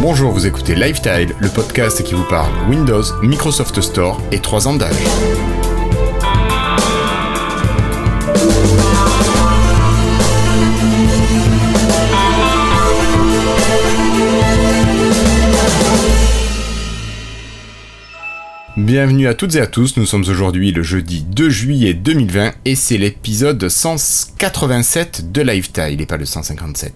Bonjour, vous écoutez Lifetile, le podcast qui vous parle Windows, Microsoft Store et 3 ans d'âge. Bienvenue à toutes et à tous, nous sommes aujourd'hui le jeudi 2 juillet 2020 et c'est l'épisode 187 de Lifetile et pas le 157.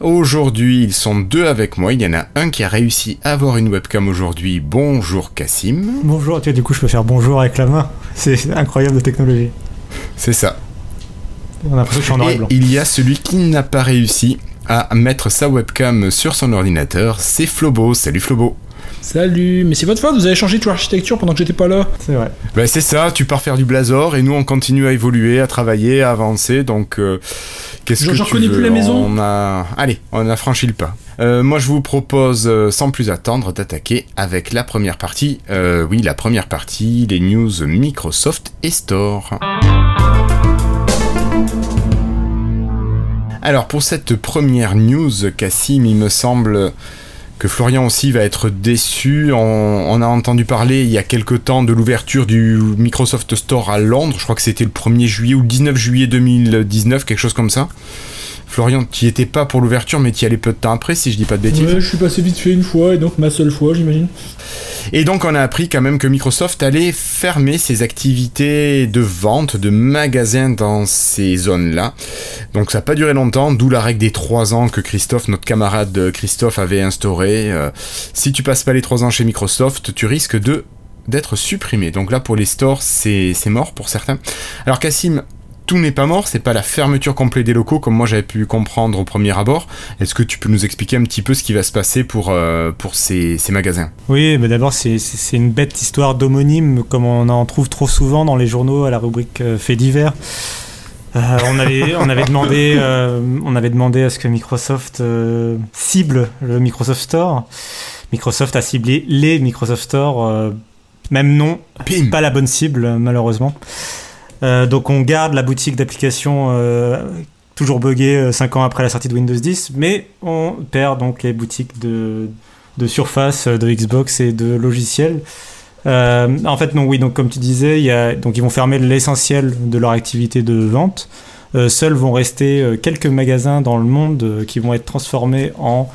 Aujourd'hui ils sont deux avec moi, il y en a un qui a réussi à avoir une webcam aujourd'hui. Bonjour Cassim. Bonjour, tiens, du coup je peux faire bonjour avec la main, c'est incroyable de technologie. C'est ça. On a l'impression que je suis en noir et Et blanc. il y a celui qui n'a pas réussi à mettre sa webcam sur son ordinateur, c'est Flobo. Salut Flobo. Salut, mais c'est votre faute, vous avez changé toute l'architecture pendant que j'étais pas là. C'est vrai. Ben c'est ça, tu pars faire du Blazor et nous on continue à évoluer, à travailler, à avancer. Donc euh, qu'est-ce que je tu reconnais veux plus la maison. On a, allez, on a franchi le pas. Euh, moi je vous propose euh, sans plus attendre d'attaquer avec la première partie. Euh, oui, la première partie, les news Microsoft et Store. Alors pour cette première news, Cassim, il me semble Florian aussi va être déçu. On, on a entendu parler il y a quelque temps de l'ouverture du Microsoft Store à Londres. Je crois que c'était le 1er juillet ou le 19 juillet 2019, quelque chose comme ça. Florian, tu y étais pas pour l'ouverture, mais tu y allais peu de temps après, si je dis pas de bêtises. Ouais, je suis passé vite fait une fois, et donc ma seule fois, j'imagine. Et donc on a appris quand même que Microsoft allait fermer ses activités de vente de magasins dans ces zones-là. Donc ça n'a pas duré longtemps, d'où la règle des 3 ans que Christophe, notre camarade Christophe, avait instauré. Euh, si tu passes pas les 3 ans chez Microsoft, tu risques de d'être supprimé. Donc là pour les stores, c'est c'est mort pour certains. Alors Cassim, tout n'est pas mort, c'est pas la fermeture complète des locaux comme moi j'avais pu comprendre au premier abord. Est-ce que tu peux nous expliquer un petit peu ce qui va se passer pour, euh, pour ces, ces magasins? Oui, mais d'abord c'est- une bête histoire d'homonyme comme on en trouve trop souvent dans les journaux à la rubrique euh, faits divers. Euh, on, avait, on, avait demandé, euh, on avait demandé à ce que Microsoft euh, cible le Microsoft Store. Microsoft a ciblé les Microsoft Store, même non, Pim pas la bonne cible malheureusement. Euh, donc on garde la boutique d'applications euh, toujours buggée 5 ans après la sortie de Windows 10, mais on perd donc les boutiques de, de Surface, de Xbox et de logiciels. Euh, en fait non, oui, donc comme tu disais, y a, donc ils vont fermer l'essentiel de leur activité de vente. Euh, seuls vont rester euh, quelques magasins dans le monde euh, qui vont être transformés en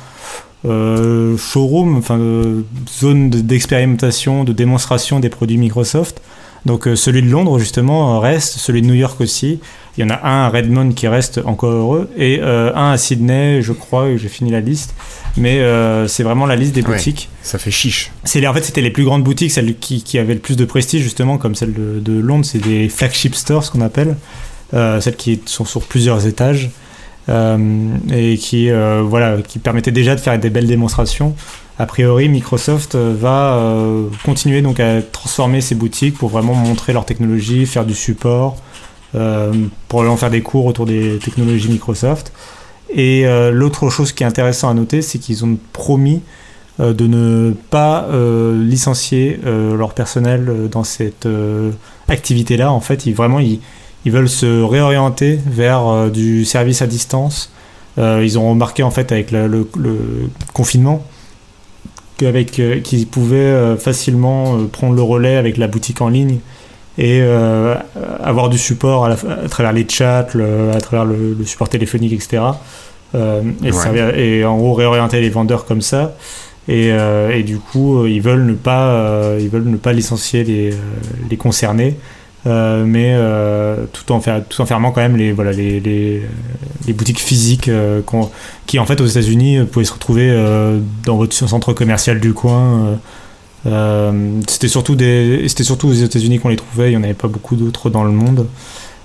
euh, showroom, enfin euh, zone de- d'expérimentation, de démonstration des produits Microsoft. Donc euh, celui de Londres justement euh, reste, celui de New York aussi. Il y en a un à Redmond qui reste encore heureux et euh, un à Sydney, je crois, j'ai fini la liste. Mais euh, c'est vraiment la liste des Ouais. boutiques. Ça fait chiche. C'est en fait c'était les plus grandes boutiques, celles qui, qui avaient le plus de prestige justement, comme celle de, de Londres, c'est des flagship stores ce qu'on appelle, euh, celles qui sont sur plusieurs étages et qui voilà qui permettaient déjà de faire des belles démonstrations. A priori, Microsoft euh, va euh, continuer donc à transformer ses boutiques pour vraiment montrer leur technologie, faire du support, euh, probablement faire des cours autour des technologies Microsoft. Et l'autre chose qui est intéressant à noter, c'est qu'ils ont promis de ne pas licencier leur personnel dans cette activité-là. En fait, ils, vraiment, veulent se réorienter vers du service à distance. Ils ont remarqué en fait avec le confinement qu'avec, euh, qu'ils pouvaient euh, facilement euh, prendre le relais avec la boutique en ligne et euh, avoir du support à, la- à travers les chats, le- à travers le, le support téléphonique, etc. Euh, et, Ouais. servir- et en gros réorienter les vendeurs comme ça. Et, euh, et du coup, ils veulent ne pas, ils veulent ne pas licencier les, les concernés, mais euh, tout, en fermant quand même les, voilà, les, les, les boutiques physiques euh, qui, en fait, aux États-Unis, euh, pouvaient se retrouver euh, dans votre centre commercial du coin. euh, euh, c'était surtout surtout aux États-Unis qu'on les trouvait. Il n'y en avait pas beaucoup d'autres dans le monde,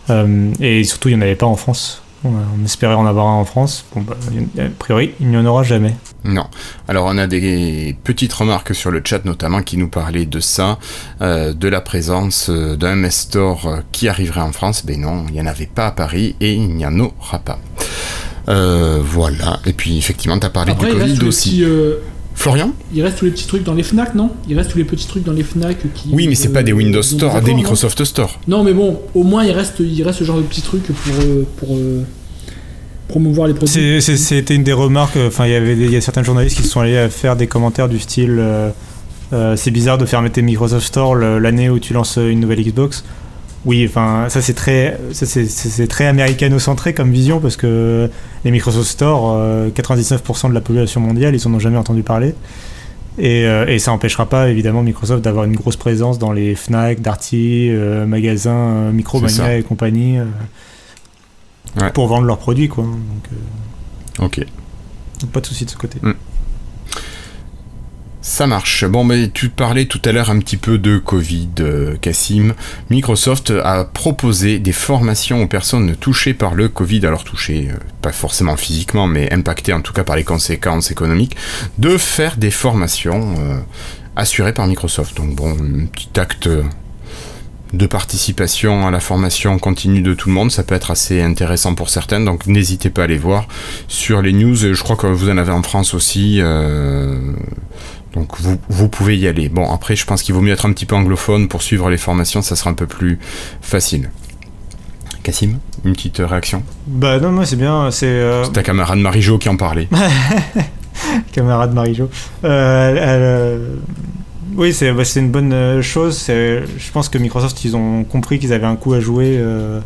Euh, et surtout il n'y en avait pas en France. On, espérait en avoir un en France. Bon, bah, a priori, il n'y en aura jamais. Non. Alors on a des petites remarques sur le chat notamment qui nous parlaient de ça, euh, de la présence euh, d'un MS Store euh, qui arriverait en France. Ben non, il n'y en avait pas à Paris et il n'y en aura pas. Euh, voilà. Et puis effectivement, tu as parlé Après, du Covid aussi. petit, euh, Florian Il reste tous les petits trucs dans les Fnac, non? Il reste tous les petits trucs dans les Fnac qui. Oui, mais c'est euh, pas des Windows Store, accords, des non Microsoft Store. Non, mais bon, au moins il reste, il reste ce genre de petits trucs pour, euh, pour euh, promouvoir les produits. C'était une des remarques. euh, Enfin, il y avait des- y a certains journalistes qui sont allés à faire des commentaires du style euh, euh, c'est bizarre de fermer tes Microsoft Store l'année où tu lances une nouvelle Xbox. Oui, enfin, ça c'est très, c'est- très américano-centré comme vision parce que les Microsoft Store, euh, 99% de la population mondiale, ils en ont jamais entendu parler. Et, euh, et ça n'empêchera pas évidemment Microsoft d'avoir une grosse présence dans les Fnac, Darty, euh, magasins, euh, Micromania et compagnie euh, Ouais. pour vendre leurs produits, quoi. Donc, euh, Ok. donc pas de souci de ce côté. Ça marche. Bon, mais tu parlais tout à l'heure un petit peu de Covid, euh, Cassim. Microsoft a proposé des formations aux personnes touchées par le Covid, alors touchées euh, pas forcément physiquement, mais impactées en tout cas par les conséquences économiques, de faire des formations euh, assurées par Microsoft. Donc bon, un petit acte de participation à la formation continue de tout le monde, ça peut être assez intéressant pour certains, donc n'hésitez pas à aller voir sur les news, je crois que vous en avez en France aussi, donc vous, vous pouvez y aller. Bon, après, je pense qu'il vaut mieux être un petit peu anglophone pour suivre les formations, ça sera un peu plus facile. Cassim, une petite réaction? Bah non, moi c'est bien, c'est euh, C'est ta camarade Marie-Jo qui en parlait. camarade Marie-Jo. Euh, elle, euh, oui, c'est bah, c'est une bonne chose. Je pense que Microsoft, ils ont compris qu'ils avaient un coup à jouer euh,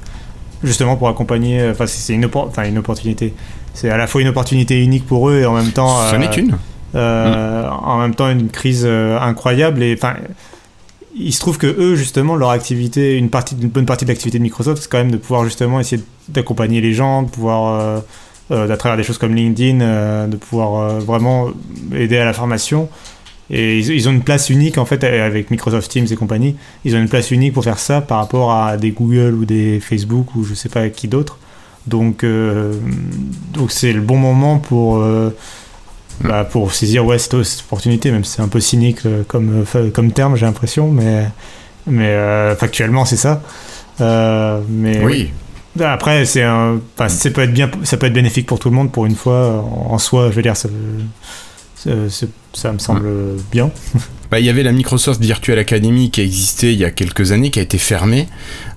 justement pour accompagner. Enfin, c'est une, oppor- enfin, une opportunité. C'est à la fois une opportunité unique pour eux et en même temps. Ça n'est une Euh, en même temps une crise euh, incroyable et enfin il se trouve que eux justement leur activité une partie une bonne partie de l'activité de Microsoft c'est quand même de pouvoir justement essayer d'accompagner les gens de pouvoir euh, euh, à travers des choses comme LinkedIn de pouvoir vraiment aider à la formation. Et ils, ont une place unique en fait avec Microsoft Teams et compagnie ils ont une place unique pour faire ça par rapport à des Google ou des Facebook ou je sais pas qui d'autre. Donc donc c'est le bon moment pour bah, pour saisir ouais, cette, cette opportunité, même si c'est un peu cynique euh, comme, euh, comme terme, j'ai l'impression, mais, mais euh, factuellement, c'est ça. Euh, mais Oui, Après, c'est un, enfin, ça peut être bien, ça peut être bénéfique pour tout le monde pour une fois. En, en soi, je veux dire, ça, ça, ça- me semble bien. Bah, il y avait la Microsoft Virtual Academy qui existait il y a quelques années, qui a été fermée.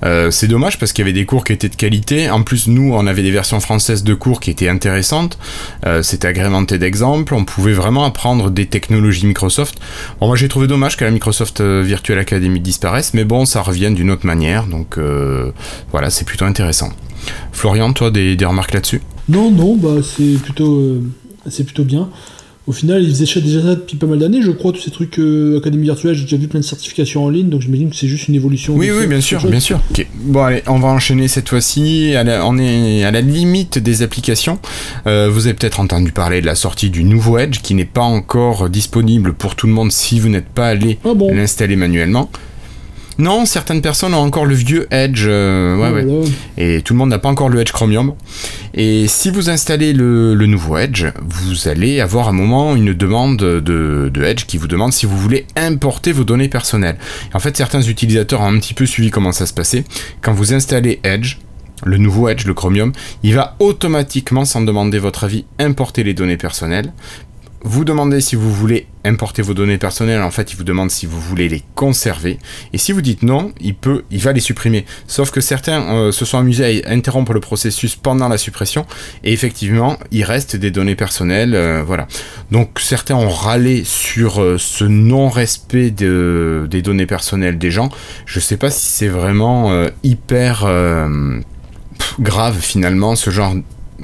Euh, c'est dommage parce qu'il y avait des cours qui étaient de qualité. En plus, nous, on avait des versions françaises de cours qui étaient intéressantes. Euh, C'était agrémenté d'exemples. On pouvait vraiment apprendre des technologies Microsoft. Bon, moi, j'ai trouvé dommage que la Microsoft euh, Virtual Academy disparaisse, mais bon, ça revient d'une autre manière. Donc, euh, voilà, c'est plutôt intéressant. Florian, toi, des, des remarques là-dessus? Non, non, bah c'est plutôt, euh, c'est plutôt bien. Au final, ils faisaient déjà ça depuis pas mal d'années, je crois, tous ces trucs euh, Académie virtuelle. J'ai déjà vu plein de certifications en ligne, donc j'imagine que c'est juste une évolution. Oui, oui, bien sûr, bien sûr. Bon, allez, on va enchaîner cette fois-ci. On est à la limite des applications. Euh, vous avez peut-être entendu parler de la sortie du nouveau Edge qui n'est pas encore disponible pour tout le monde si vous n'êtes pas allé Ah bon l'installer manuellement. Non, certaines personnes ont encore le vieux Edge. euh, ouais, Ah, ouais. Et tout le monde n'a pas encore le Edge Chromium. Et si vous installez le, le nouveau Edge, vous allez avoir un moment une demande de, de Edge qui vous demande si vous voulez importer vos données personnelles. Et en fait, certains utilisateurs ont un petit peu suivi comment ça se passait. Quand vous installez Edge, le nouveau Edge, le Chromium, il va automatiquement, sans demander votre avis, importer les données personnelles. Vous demandez si vous voulez importer vos données personnelles, en fait, il vous demande si vous voulez les conserver. Et si vous dites non, il peut, il va les supprimer. Sauf que certains euh, se sont amusés à interrompre le processus pendant la suppression, et effectivement, il reste des données personnelles, euh, voilà. Donc certains ont râlé sur euh, ce non-respect de- des données personnelles des gens. Je sais pas si c'est vraiment hyper grave finalement ce genre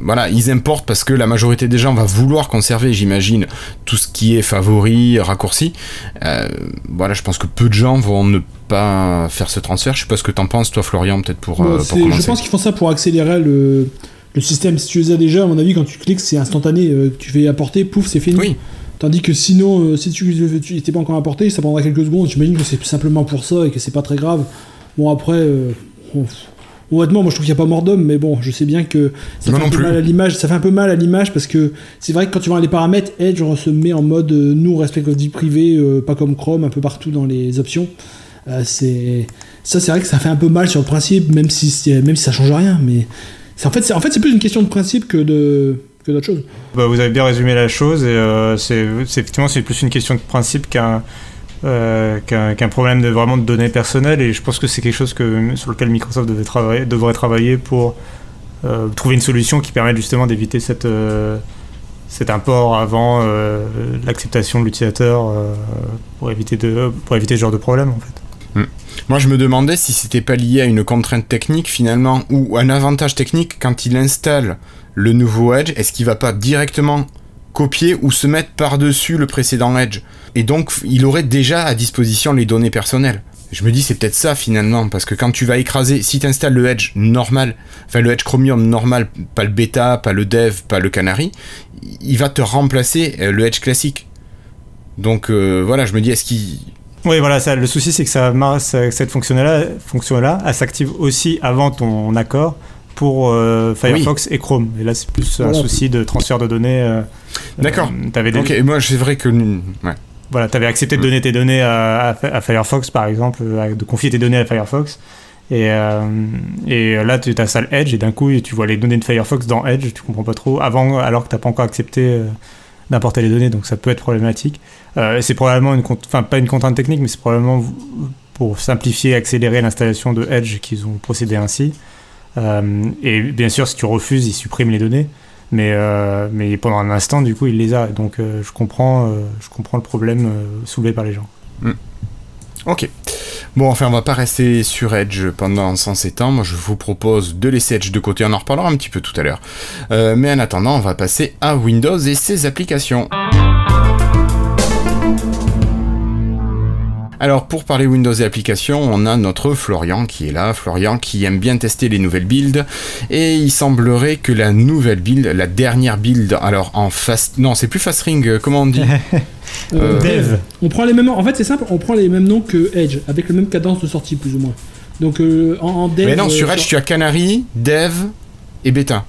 voilà, ils importent parce que la majorité des gens va vouloir conserver, j'imagine, tout ce qui est favori, raccourci. Euh, voilà, je pense que peu de gens vont ne pas faire ce transfert. Je sais pas ce que t'en penses, toi, Florian, peut-être pour, euh, c'est- pour commencer. je pense qu'ils font ça pour accélérer le, le système. Si tu les as déjà, à mon avis, quand tu cliques, c'est instantané. euh, tu fais apporter, pouf, c'est fini. Oui, Tandis que sinon, si tu n'étais pas encore apporté, ça prendra quelques secondes. J'imagine que c'est simplement pour ça et que c'est pas très grave. Bon, après, euh, honnêtement, moi je trouve qu'il n'y a pas mort d'homme, mais bon, je sais bien que ça Moi fait un peu plus. mal à l'image. Ça fait un peu mal à l'image parce que c'est vrai que quand tu vois les paramètres, Edge on se met en mode euh, nous, on respecte votre vie privée, euh, pas comme Chrome, un peu partout dans les options. Euh, c'est ça, c'est vrai que ça fait un peu mal sur le principe, même si, même si ça change rien. Mais c'est en fait, c'est en fait, c'est plus une question de principe que de que d'autres choses. Bah, vous avez bien résumé la chose et c'est- effectivement c'est plus une question de principe qu'un euh, qu'un problème de vraiment de données personnelles et je pense que c'est quelque chose que, sur lequel Microsoft devait travailler, devrait travailler pour euh, trouver une solution qui permette justement d'éviter cette, euh, cet import avant l'acceptation de l'utilisateur pour, éviter de, pour éviter ce genre de problème en fait. Moi, je me demandais si c'était pas lié à une contrainte technique finalement, ou un avantage technique quand il installe le nouveau Edge, est-ce qu'il va pas directement copier ou se mettre par-dessus le précédent Edge Et donc, il aurait déjà à disposition les données personnelles. Je me dis, c'est peut-être ça finalement, parce que quand tu vas écraser, si tu installes le Edge normal, enfin le Edge Chromium normal, pas le bêta, pas le dev, pas le Canary, il va te remplacer euh, le Edge classique. Donc euh, voilà, je me dis, est-ce qu'il. Oui, voilà, le souci c'est que cette fonction-là, fonction-là, elle s'active aussi avant ton accord pour euh, Firefox et Chrome. Et là, c'est plus un souci de transfert de données. euh, D'accord. euh, des- Ok, et moi c'est vrai que. Ouais. voilà, t'avais accepté de Mm. donner tes données à, à- à Firefox, par exemple, de confier tes données à Firefox. Et, et là, tu t'installes Edge et d'un coup, tu vois les données de Firefox dans Edge, tu comprends pas trop, avant, alors que t'as pas encore accepté d'importer les données, donc ça peut être problématique. C'est probablement une, enfin pas une contrainte technique, mais c'est probablement pour simplifier et accélérer l'installation de Edge qu'ils ont procédé ainsi. Euh, et bien sûr, si tu refuses, ils suppriment les données. Mais, euh, mais pendant un instant, du coup, il les a. Donc, euh, je, comprends, je comprends le problème soulevé par les gens. Ok. Bon, enfin, on va pas rester sur Edge pendant 107 ans. Moi, je vous propose de laisser Edge de côté. On en reparlera un petit peu tout à l'heure. Mais en attendant, on va passer à Windows et ses applications. Alors, pour parler Windows et applications, on a notre Florian qui est là. Florian qui aime bien tester les nouvelles builds. Et il semblerait que la nouvelle build, la dernière build, alors en fast. Non, c'est plus fast ring, euh, comment on dit Euh, Dev. On prend les mêmes. En fait, c'est simple. On prend les mêmes noms que Edge, avec le même cadence de sortie plus ou moins. Donc euh, en, en dev. Mais non, euh, sur Edge, tu as Canary, Dev et Beta.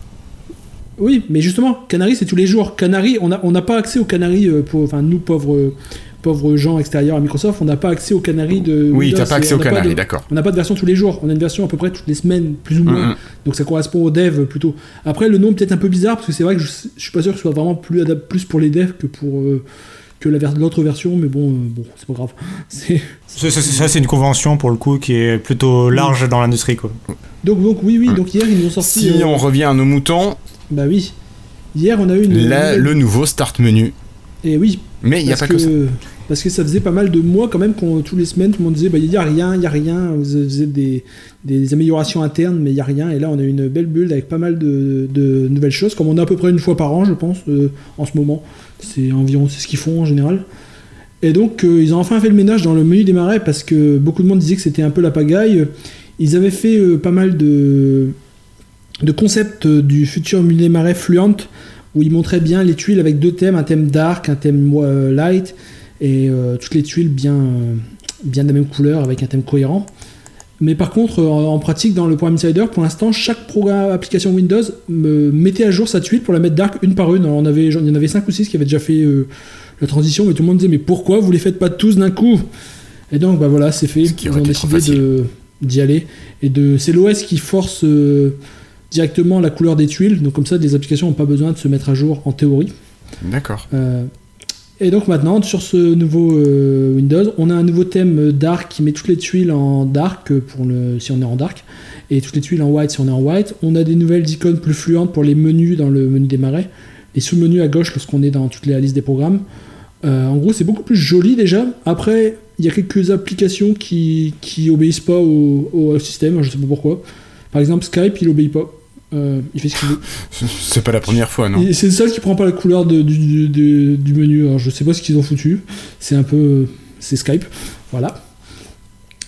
Oui, mais justement, Canary, c'est tous les jours. Canary, on n'a on n'a pas accès au Canary euh, pour, enfin, nous pauvres, pauvres gens extérieurs à Microsoft, on n'a pas accès au Canary de. Oui, t'as pas accès on au n'a Canary, de- d'accord. On n'a pas de version tous les jours. On a une version à peu près toutes les semaines, plus ou moins. Donc ça correspond au dev plutôt. Après, le nom peut-être un peu bizarre parce que c'est vrai que je, je suis pas sûr que ce soit vraiment plus adapté plus pour les devs que pour euh, que la ver- l'autre version, mais bon, euh, bon, c'est pas grave. C'est Ça, ça, ça, c'est une convention pour le coup qui est plutôt large dans l'industrie. quoi. donc donc oui oui. Donc hier ils nous ont sorti. Si euh, on revient à nos moutons, Bah oui. Hier on a eu une. le nouveau start menu. Et oui. Mais il n'y a pas que, ça. Parce que ça faisait pas mal de mois quand même qu'on tous les semaines tout le monde disait bah il y a rien, il y a rien, vous faisiez des, des améliorations internes mais il y a rien et là on a une belle build avec pas mal de, de nouvelles choses comme on a à peu près une fois par an je pense euh, en ce moment. C'est environ c'est ce qu'ils font en général. Et donc euh, ils ont enfin fait le ménage dans le menu des marais parce que beaucoup de monde disait que c'était un peu la pagaille. Ils avaient fait euh, pas mal de de concepts du futur menu des marais Fluent où ils montraient bien les tuiles avec deux thèmes, un thème dark, un thème light, et euh, toutes les tuiles bien, bien de la même couleur avec un thème cohérent. Mais par contre, en, pratique, dans le programme Insider, pour l'instant, chaque programme, application Windows me mettait à jour sa tuile pour la mettre dark une par une. Alors, on avait, genre, il y en avait 5 ou 6 qui avaient déjà fait euh, la transition, mais tout le monde disait Mais pourquoi vous les faites pas tous d'un coup? Et donc, bah voilà, c'est fait. Ils ont décidé d'y aller. Et de, c'est l'OS qui force euh, directement la couleur des tuiles. Donc, comme ça, des applications n'ont pas besoin de se mettre à jour en théorie. D'accord. Euh, et donc maintenant, sur ce nouveau euh, Windows, on a un nouveau thème euh, dark qui met toutes les tuiles en dark euh, pour le, si on est en dark, et toutes les tuiles en white si on est en white. On a des nouvelles icônes plus fluentes pour les menus dans le menu marais, les sous-menus à gauche lorsqu'on est dans toutes les listes des programmes. En gros, c'est beaucoup plus joli déjà. Après, il y a quelques applications qui, qui obéissent pas au, au système, je sais pas pourquoi. Par exemple, Skype, il obéit pas. Euh, il fait ce qu'il veut. C'est pas la première fois, non C'est le seul qui prend pas la couleur de- du, du- du- du menu. Alors, je sais pas ce qu'ils ont foutu. C'est un peu. C'est Skype. Voilà.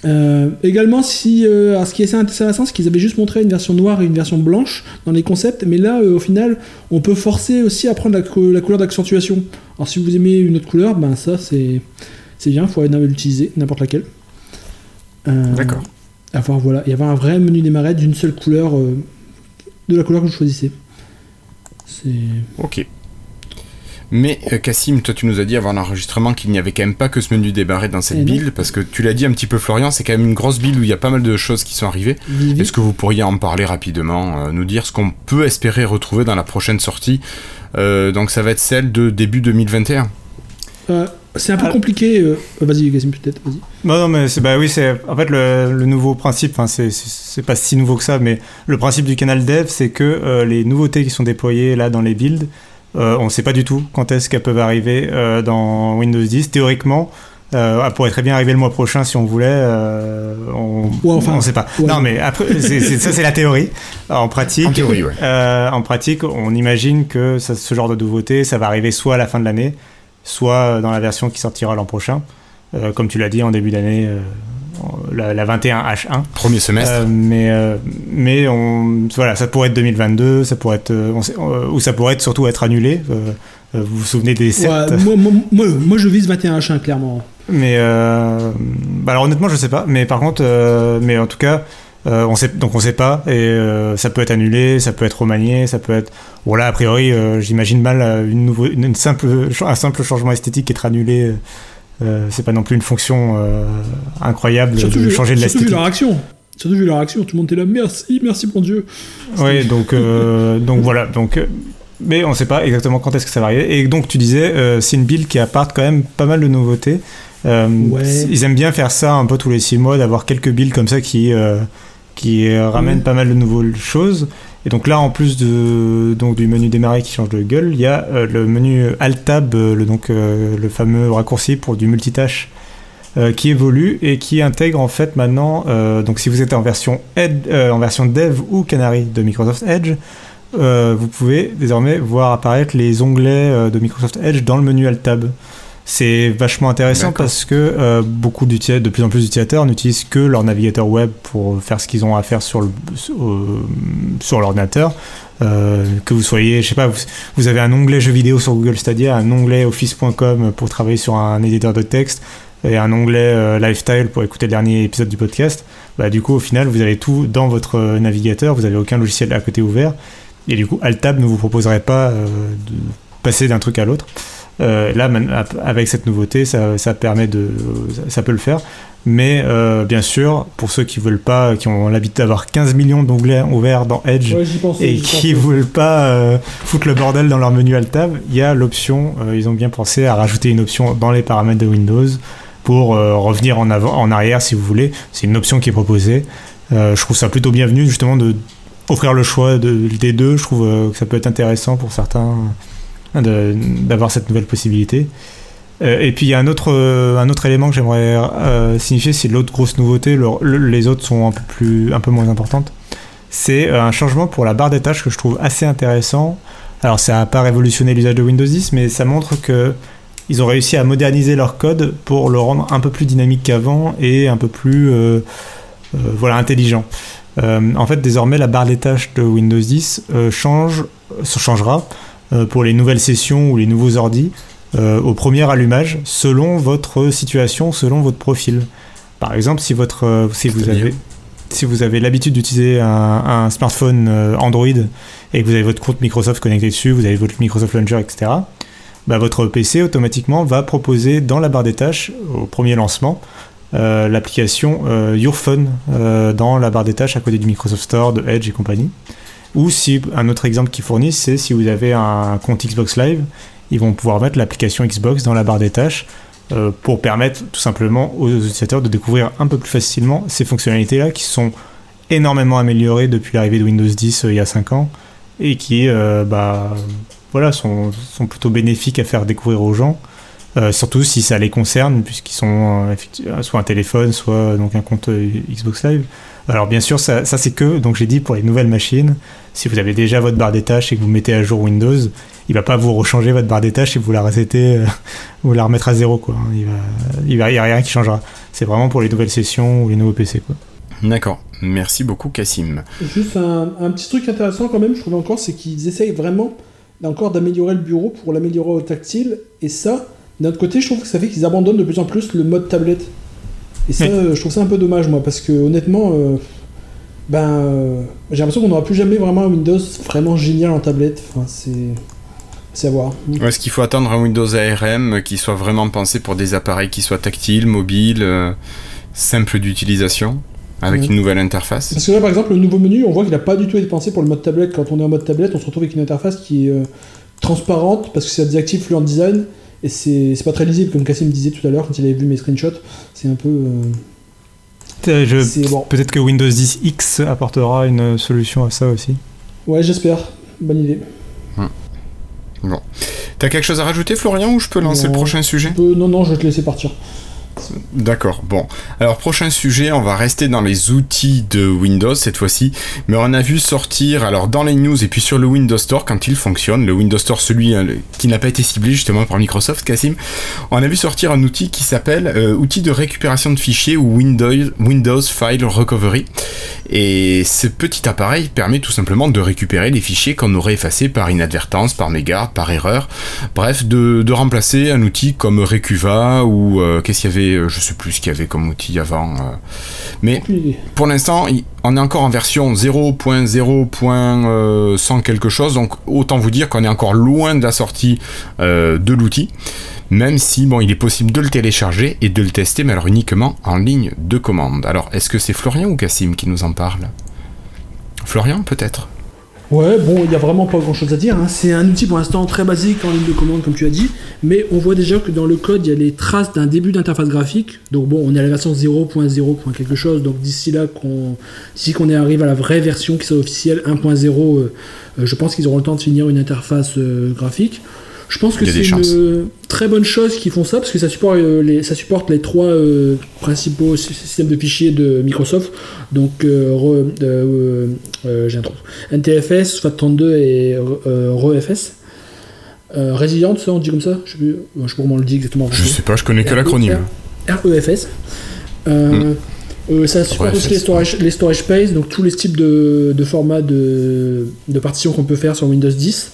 Euh, également, si, euh, alors ce qui est assez intéressant, c'est qu'ils avaient juste montré une version noire et une version blanche dans les concepts, mais là, euh, au final, on peut forcer aussi à prendre la, co- la couleur d'accentuation. Alors, si vous aimez une autre couleur, ben ça, c'est c'est bien, il faut l'utiliser, n'importe laquelle. Euh, D'accord. Avoir, voilà, et avoir un vrai menu marais d'une seule couleur, euh, de la couleur que vous choisissez. C'est. Ok. Mais euh, Cassim, toi tu nous as dit avant l'enregistrement qu'il n'y avait quand même pas que ce menu débarré dans cette Eh build, parce que tu l'as dit un petit peu Florian, c'est quand même une grosse build où il y a pas mal de choses qui sont arrivées. Vivi. Est-ce que vous pourriez en parler rapidement, euh, nous dire ce qu'on peut espérer retrouver dans la prochaine sortie Euh, Donc ça va être celle de début 2021. Euh, c'est un peu Ah. compliqué. euh, Vas-y, Cassim, peut-être. Vas-y. Non, non, mais c'est bah oui, c'est en fait le, le nouveau principe. Enfin, c'est pas si nouveau que ça, mais le principe du canal dev, c'est que euh, les nouveautés qui sont déployées là dans les builds, euh, on sait pas du tout quand est-ce qu'elles peuvent arriver euh, dans Windows 10. Théoriquement, euh, elles pourraient très bien arriver le mois prochain si on voulait. euh, on, Ouais, enfin, on sait pas. ouais. Non, mais après, ça c'est la théorie. En pratique, En théorie, ouais. euh, en pratique, on imagine que ça- ce genre de nouveauté, ça va arriver soit à la fin de l'année, soit dans la version qui sortira l'an prochain. Euh, comme tu l'as dit en début d'année, euh, la, la 21H1. Premier semestre. Euh, mais euh, mais on, voilà, ça pourrait être 2022, ça pourrait être, on sait- ou ça pourrait être surtout être annulé. Vous vous souvenez des 7 Ouais, moi, moi, moi, moi, je vise 21 H1, clairement. mais euh, bah alors honnêtement, je sais pas. Mais par contre, euh, mais en tout cas, euh, on sait donc on sait pas et euh, ça peut être annulé, ça peut être remanié, ça peut être. Voilà, a priori, euh, j'imagine mal euh, une, nouveau, une, une simple un simple changement esthétique être annulé. C'est pas non plus une fonction incroyable Surtout, de vu, changer de surtout vu l'esthétique. leur action. Surtout vu leur action. Tout le monde était là. Merci, merci, mon Dieu. Oui, donc, donc voilà. Donc, mais on sait pas exactement quand est-ce que ça va arriver. Et donc tu disais, c'est une build qui apporte quand même pas mal de nouveautés. Ouais. Ils aiment bien faire ça un peu tous les six mois, d'avoir quelques builds comme ça qui, qui euh, Ouais. pas mal de nouvelles choses. Et donc là, en plus de, donc, du menu démarrer qui change de gueule, il y a euh, le menu Alt-Tab, euh, le, donc, euh, le fameux raccourci pour du multitâche euh, qui évolue et qui intègre en fait maintenant, donc si vous êtes en version, Ed- en version Dev ou Canary de Microsoft Edge, vous pouvez désormais voir apparaître les onglets de Microsoft Edge dans le menu Alt-Tab. C'est vachement intéressant parce que euh, beaucoup d'utilisateurs, de plus en plus d'utilisateurs n'utilisent que leur navigateur web pour faire ce qu'ils ont à faire sur le- sur, euh, sur l'ordinateur. Euh, que vous soyez, je sais pas, vous, vous avez un onglet jeux vidéo sur Google Stadia, un onglet office.com pour travailler sur un éditeur de texte et un onglet euh, lifestyle pour écouter le dernier épisode du podcast. Bah, du coup, au final, vous avez tout dans votre euh, navigateur, vous avez aucun logiciel à côté ouvert. Et du coup, Altab ne vous proposerait pas de passer d'un truc à l'autre. Euh, là, avec cette nouveauté, ça, ça permet de, ça, peut le faire. Mais euh, bien sûr, pour ceux qui veulent pas, qui ont l'habitude d'avoir 15 millions d'onglets ouverts dans Edge Ouais, j'y pensais. et qui veulent pas euh, foutre le bordel dans leur menu Alt-Tab, il y a l'option, ils ont bien pensé à rajouter une option dans les paramètres de Windows pour revenir en avant, en arrière si vous voulez. C'est une option qui est proposée. Je trouve ça plutôt bienvenu justement de offrir le choix de, des deux. Je trouve que ça peut être intéressant pour certains d'avoir cette nouvelle possibilité. Euh, et puis il y a un autre, euh, un autre élément que j'aimerais euh, signifier, c'est l'autre grosse nouveauté. Le- le- les autres sont un peu, plus, un peu moins importantes. C'est un changement pour la barre des tâches que je trouve assez intéressant. Alors ça n'a pas révolutionné l'usage de Windows 10, mais ça montre que ils ont réussi à moderniser leur code pour le rendre un peu plus dynamique qu'avant et un peu plus voilà, intelligent. En fait, désormais, la barre des tâches de Windows 10 euh, change, changera pour les nouvelles sessions ou les nouveaux ordis euh, au premier allumage selon votre situation, selon votre profil. Par exemple, si, votre, euh, si vous avez si vous avez l'habitude d'utiliser un, un smartphone euh, Android et que vous avez votre compte Microsoft connecté dessus, vous avez votre Microsoft Launcher, etc., bah, votre PC automatiquement va proposer dans la barre des tâches, au premier lancement, euh, l'application euh, Your Phone euh, dans la barre des tâches à côté du Microsoft Store, de Edge et compagnie. Ou si un autre exemple qu'ils fournissent, c'est si vous avez un compte Xbox Live, ils vont pouvoir mettre l'application Xbox dans la barre des tâches euh, pour permettre tout simplement aux utilisateurs de découvrir un peu plus facilement ces fonctionnalités-là qui sont énormément améliorées depuis l'arrivée de Windows 10 euh, il y a 5 ans et qui euh, bah, voilà, sont, sont plutôt bénéfiques à faire découvrir aux gens. Surtout si ça les concerne, puisqu'ils sont soit un téléphone, soit donc un compte Xbox Live. Alors bien sûr, ça, ça c'est que, donc j'ai dit pour les nouvelles machines, si vous avez déjà votre barre des tâches et que vous mettez à jour Windows, il va pas vous rechanger votre barre des tâches et vous la resetter, euh, vous la remettre à zéro quoi. Il va, il va, il y a rien qui changera. C'est vraiment pour les nouvelles sessions ou les nouveaux PC quoi. D'accord. Merci beaucoup, Cassim. Juste un, un petit truc intéressant quand même, je trouve encore, c'est qu'ils essayent vraiment encore d'améliorer le bureau pour l'améliorer au tactile. Et ça, d'un autre côté, je trouve que ça fait qu'ils abandonnent de plus en plus le mode tablette. Et ça, Oui. euh, je trouve ça un peu dommage, moi, parce que honnêtement, euh, ben, euh, j'ai l'impression qu'on n'aura plus jamais vraiment un Windows vraiment génial en tablette. Enfin, c'est. C'est à voir. Est-ce qu'il faut attendre un Windows ARM qui soit vraiment pensé pour des appareils qui soient tactiles, mobiles, euh, simples d'utilisation avec une nouvelle interface? Parce que là, par exemple, le nouveau menu, on voit qu'il n'a pas du tout été pensé pour le mode tablette. Quand on est en mode tablette, on se retrouve avec une interface qui est euh, transparente parce que ça désactive Fluent Design et c'est pas très lisible, comme Cassim disait tout à l'heure quand il avait vu mes screenshots. C'est un peu. Euh, bon. Peut-être que Windows 10 X apportera une solution à ça aussi. Ouais, j'espère. Bonne idée. Hum. Bon. T'as quelque chose à rajouter, Florian, ou je peux lancer le prochain sujet? Non, non, je vais te laisser partir. D'accord, bon. Alors prochain sujet, on va rester dans les outils de Windows cette fois-ci, mais on a vu sortir, alors dans les news et puis sur le Windows Store quand il fonctionne, le Windows Store celui hein, qui n'a pas été ciblé justement par Microsoft, Cassim, on a vu sortir un outil qui s'appelle euh, outil de récupération de fichiers ou Windows, Windows File Recovery. Et ce petit appareil permet tout simplement de récupérer les fichiers qu'on aurait effacés par inadvertance, par mégarde, par erreur, bref, de, remplacer un outil comme Recuva ou euh, qu'est-ce qu'il y avait euh, je sais plus ce qu'il y avait comme outil avant. Euh. Mais pour l'instant, on est encore en version 0.0.100 quelque chose, donc autant vous dire qu'on est encore loin de la sortie euh, de l'outil, même si bon, il est possible de le télécharger et de le tester, mais alors uniquement en ligne de commande. Alors, est-ce que c'est Florian ou Cassim qui nous en parle? Florian, peut-être? Ouais, bon, il n'y a vraiment pas grand chose à dire. Hein. C'est un outil pour l'instant très basique en ligne de commande, comme tu as dit, mais on voit déjà que dans le code, il y a les traces d'un début d'interface graphique. Donc bon, on est à la version 0.0. quelque chose. Donc d'ici là, qu'on, d'ici qu'on arrive à la vraie version qui soit officielle 1.0, euh, euh, je pense qu'ils auront le temps de finir une interface euh, graphique. Je pense que c'est une très bonne chose qu'ils font ça parce que ça supporte euh, les, ça supporte les trois euh, principaux systèmes de fichiers de Microsoft. Donc euh, j'ai un NTFS, FAT32 et ReFS. Resilient, ça on dit comme ça? Je sais, sais pas comment on le dit exactement. Je sais pas, je connais que l'acronyme. REFS. Hmm. ça supporte aussi les storage, les storage space, donc tous les types de, de formats de, de partitions qu'on peut faire sur Windows 10.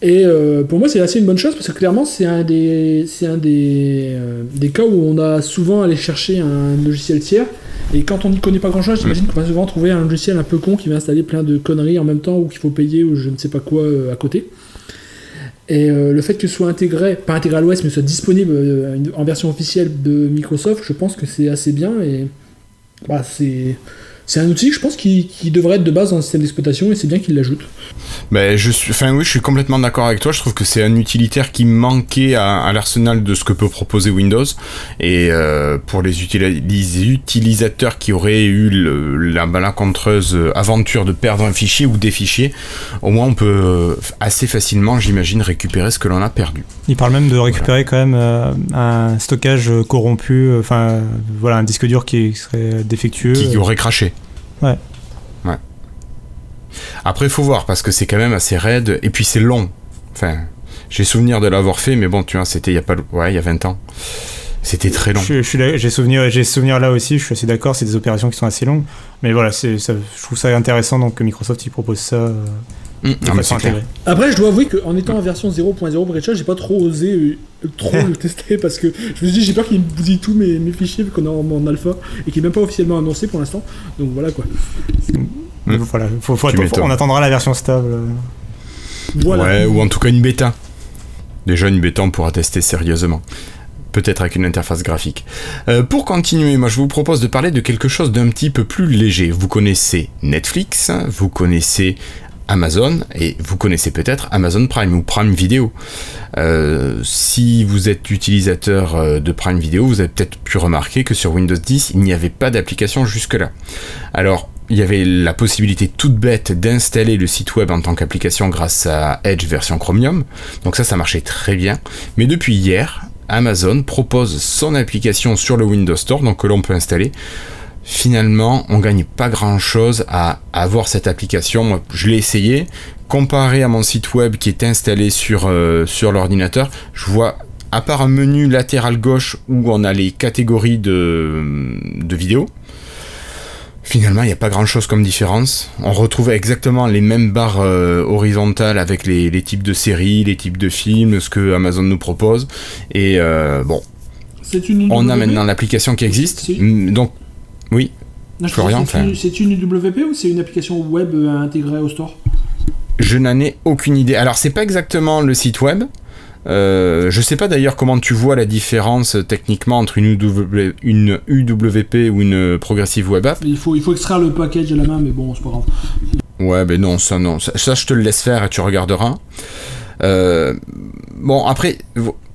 Et euh, pour moi, c'est assez une bonne chose parce que clairement, c'est un des, c'est un des, euh, des cas où on a souvent allé chercher un logiciel tiers. Et quand on n'y connaît pas grand chose, j'imagine qu'on va souvent trouver un logiciel un peu con qui va installer plein de conneries en même temps ou qu'il faut payer ou je ne sais pas quoi euh, à côté. Et le fait que ce soit intégré, pas intégré à l'OS, mais soit disponible en version officielle de Microsoft, je pense que c'est assez bien et bah, c'est c'est un outil, je pense, qui, devrait être de base dans le système d'exploitation et c'est bien qu'il l'ajoute. Ben, je suis, enfin oui, je suis complètement d'accord avec toi. Je trouve que c'est un utilitaire qui manquait à, l'arsenal de ce que peut proposer Windows. Et euh, pour les, utilisateurs qui auraient eu la malencontreuse aventure de perdre un fichier ou des fichiers, au moins on peut euh, assez facilement, j'imagine, récupérer ce que l'on a perdu. Il parle même de récupérer quand même euh, un stockage corrompu, enfin voilà, un disque dur qui serait défectueux. Qui aurait craché. Ouais. Ouais. Après, il faut voir parce que c'est quand même assez raide et puis c'est long. Enfin, j'ai souvenir de l'avoir fait, mais bon, tu vois, c'était il y a pas, ouais, il y a 20 ans. C'était très long. J'ai souvenir, j'ai souvenir là aussi. Je suis assez d'accord. C'est des opérations qui sont assez longues, mais voilà, c'est, je trouve ça intéressant donc que Microsoft il propose ça. Euh, mmh, Après, je dois avouer qu'en étant en version 0.0 Brecha, j'ai pas trop osé euh, trop le tester parce que je me suis dit j'ai peur qu'il me bousille tous mes, mes fichiers vu qu'on est en, alpha et qu'il est même pas officiellement annoncé pour l'instant. Donc voilà quoi. Mmh. Voilà, faut, on attendra la version stable. Voilà. Ouais, ou en tout cas une bêta. Déjà une bêta on pourra tester sérieusement peut-être avec une interface graphique. Euh, pour continuer, moi je vous propose de parler de quelque chose d'un petit peu plus léger. Vous connaissez Netflix, vous connaissez Amazon et vous connaissez peut-être Amazon Prime ou Prime Video. Euh, si vous êtes utilisateur euh, de Prime Video, vous avez peut-être pu remarquer que sur Windows 10, il n'y avait pas d'application jusque-là. Alors, il y avait la possibilité toute bête d'installer le site web en tant qu'application grâce à Edge version Chromium. Donc ça, ça marchait très bien. Mais depuis hier, Amazon propose son application sur le Windows Store, donc que l'on peut installer. Finalement, on gagne pas grand chose à avoir cette application. je l'ai essayé. Comparé à mon site web qui est installé sur, euh, sur l'ordinateur, je vois, à part un menu latéral gauche où on a les catégories de, de vidéos, Finalement, il n'y a pas grand chose comme différence. On retrouve exactement les mêmes barres euh, horizontales avec les, types de séries, les types de films, ce que Amazon nous propose. Et euh, bon, on a maintenant l'application qui existe. Donc, oui. C'est une, UWP ou c'est une application web euh, intégrée au store? Je n'en ai aucune idée. Alors, c'est pas exactement le site web. Euh, je sais pas d'ailleurs comment tu vois la différence euh, techniquement entre une, UW, une UWP ou une Progressive Web App. Il faut, il faut extraire le package à la main, mais bon, c'est pas grave. Ouais, mais non, ça non. Ça, ça, je te le laisse faire et tu regarderas. Euh, bon, après,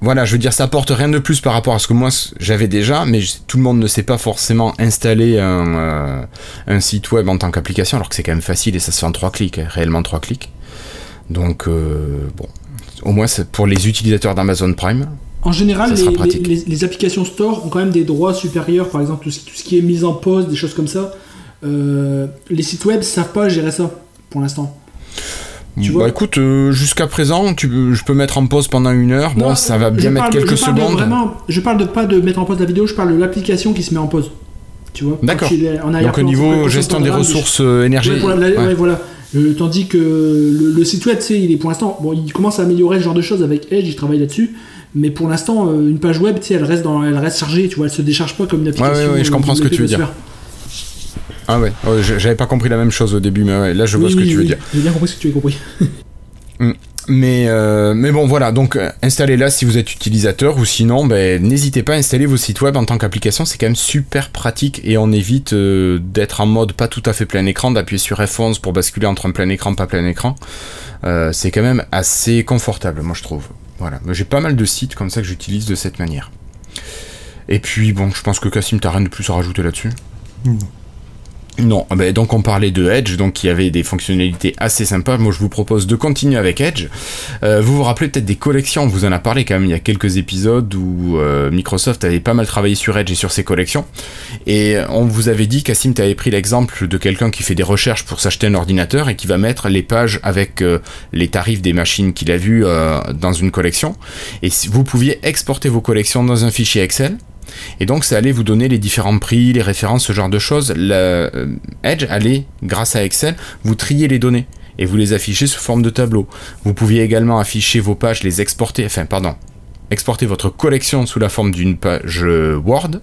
voilà, je veux dire, ça apporte rien de plus par rapport à ce que moi j'avais déjà, mais tout le monde ne sait pas forcément installer un, euh, un site web en tant qu'application, alors que c'est quand même facile et ça se fait en trois clics, hein, réellement trois clics. Donc, euh, bon, au moins pour les utilisateurs d'Amazon Prime. En général, les, les, les, applications store ont quand même des droits supérieurs, par exemple tout ce, tout ce qui est mise en pause, des choses comme ça. Euh, les sites web savent pas gérer ça pour l'instant. Tu bah vois écoute, euh, jusqu'à présent, tu, je peux mettre en pause pendant une heure. Bon, ça va bien mettre quelques je secondes. Vraiment, je parle de pas de mettre en pause la vidéo, je parle de l'application qui se met en pause. Tu vois D'accord. Donc au niveau gestion des ressources euh, énergétiques. Ouais, voilà. Ouais. voilà. Euh, tandis que le, le site web, tu sais, il est pour l'instant, bon, il commence à améliorer ce genre de choses avec Edge, il travaille là-dessus. Mais pour l'instant, euh, une page web, tu sais, elle reste dans, elle reste chargée, tu vois, elle se décharge pas comme une application. Ouais, ouais, ouais je comprends ce que tu veux dire. Ah ouais, oh, j'avais pas compris la même chose au début, mais ouais, là je vois oui, ce que tu veux oui. dire. J'ai bien compris ce que tu as compris. Mais, euh, mais bon, voilà, donc installez-la si vous êtes utilisateur ou sinon, ben, n'hésitez pas à installer vos sites web en tant qu'application, c'est quand même super pratique et on évite euh, d'être en mode pas tout à fait plein écran, d'appuyer sur F11 pour basculer entre un plein écran, pas plein écran. Euh, c'est quand même assez confortable, moi je trouve. Voilà, j'ai pas mal de sites comme ça que j'utilise de cette manière. Et puis, bon, je pense que Cassim, t'as rien de plus à rajouter là-dessus? Mmh. Non, bah donc on parlait de Edge, donc qui avait des fonctionnalités assez sympas. Moi, je vous propose de continuer avec Edge. Euh, vous vous rappelez peut-être des collections, on vous en a parlé quand même il y a quelques épisodes où euh, Microsoft avait pas mal travaillé sur Edge et sur ses collections. Et on vous avait dit, Cassim, tu pris l'exemple de quelqu'un qui fait des recherches pour s'acheter un ordinateur et qui va mettre les pages avec euh, les tarifs des machines qu'il a vues dans une collection. Et si vous pouviez exporter vos collections dans un fichier Excel. Et donc ça allait vous donner les différents prix, les références, ce genre de choses. Euh, Edge allait, grâce à Excel, vous trier les données et vous les afficher sous forme de tableau. Vous pouviez également afficher vos pages, les exporter, enfin pardon, exporter votre collection sous la forme d'une page Word.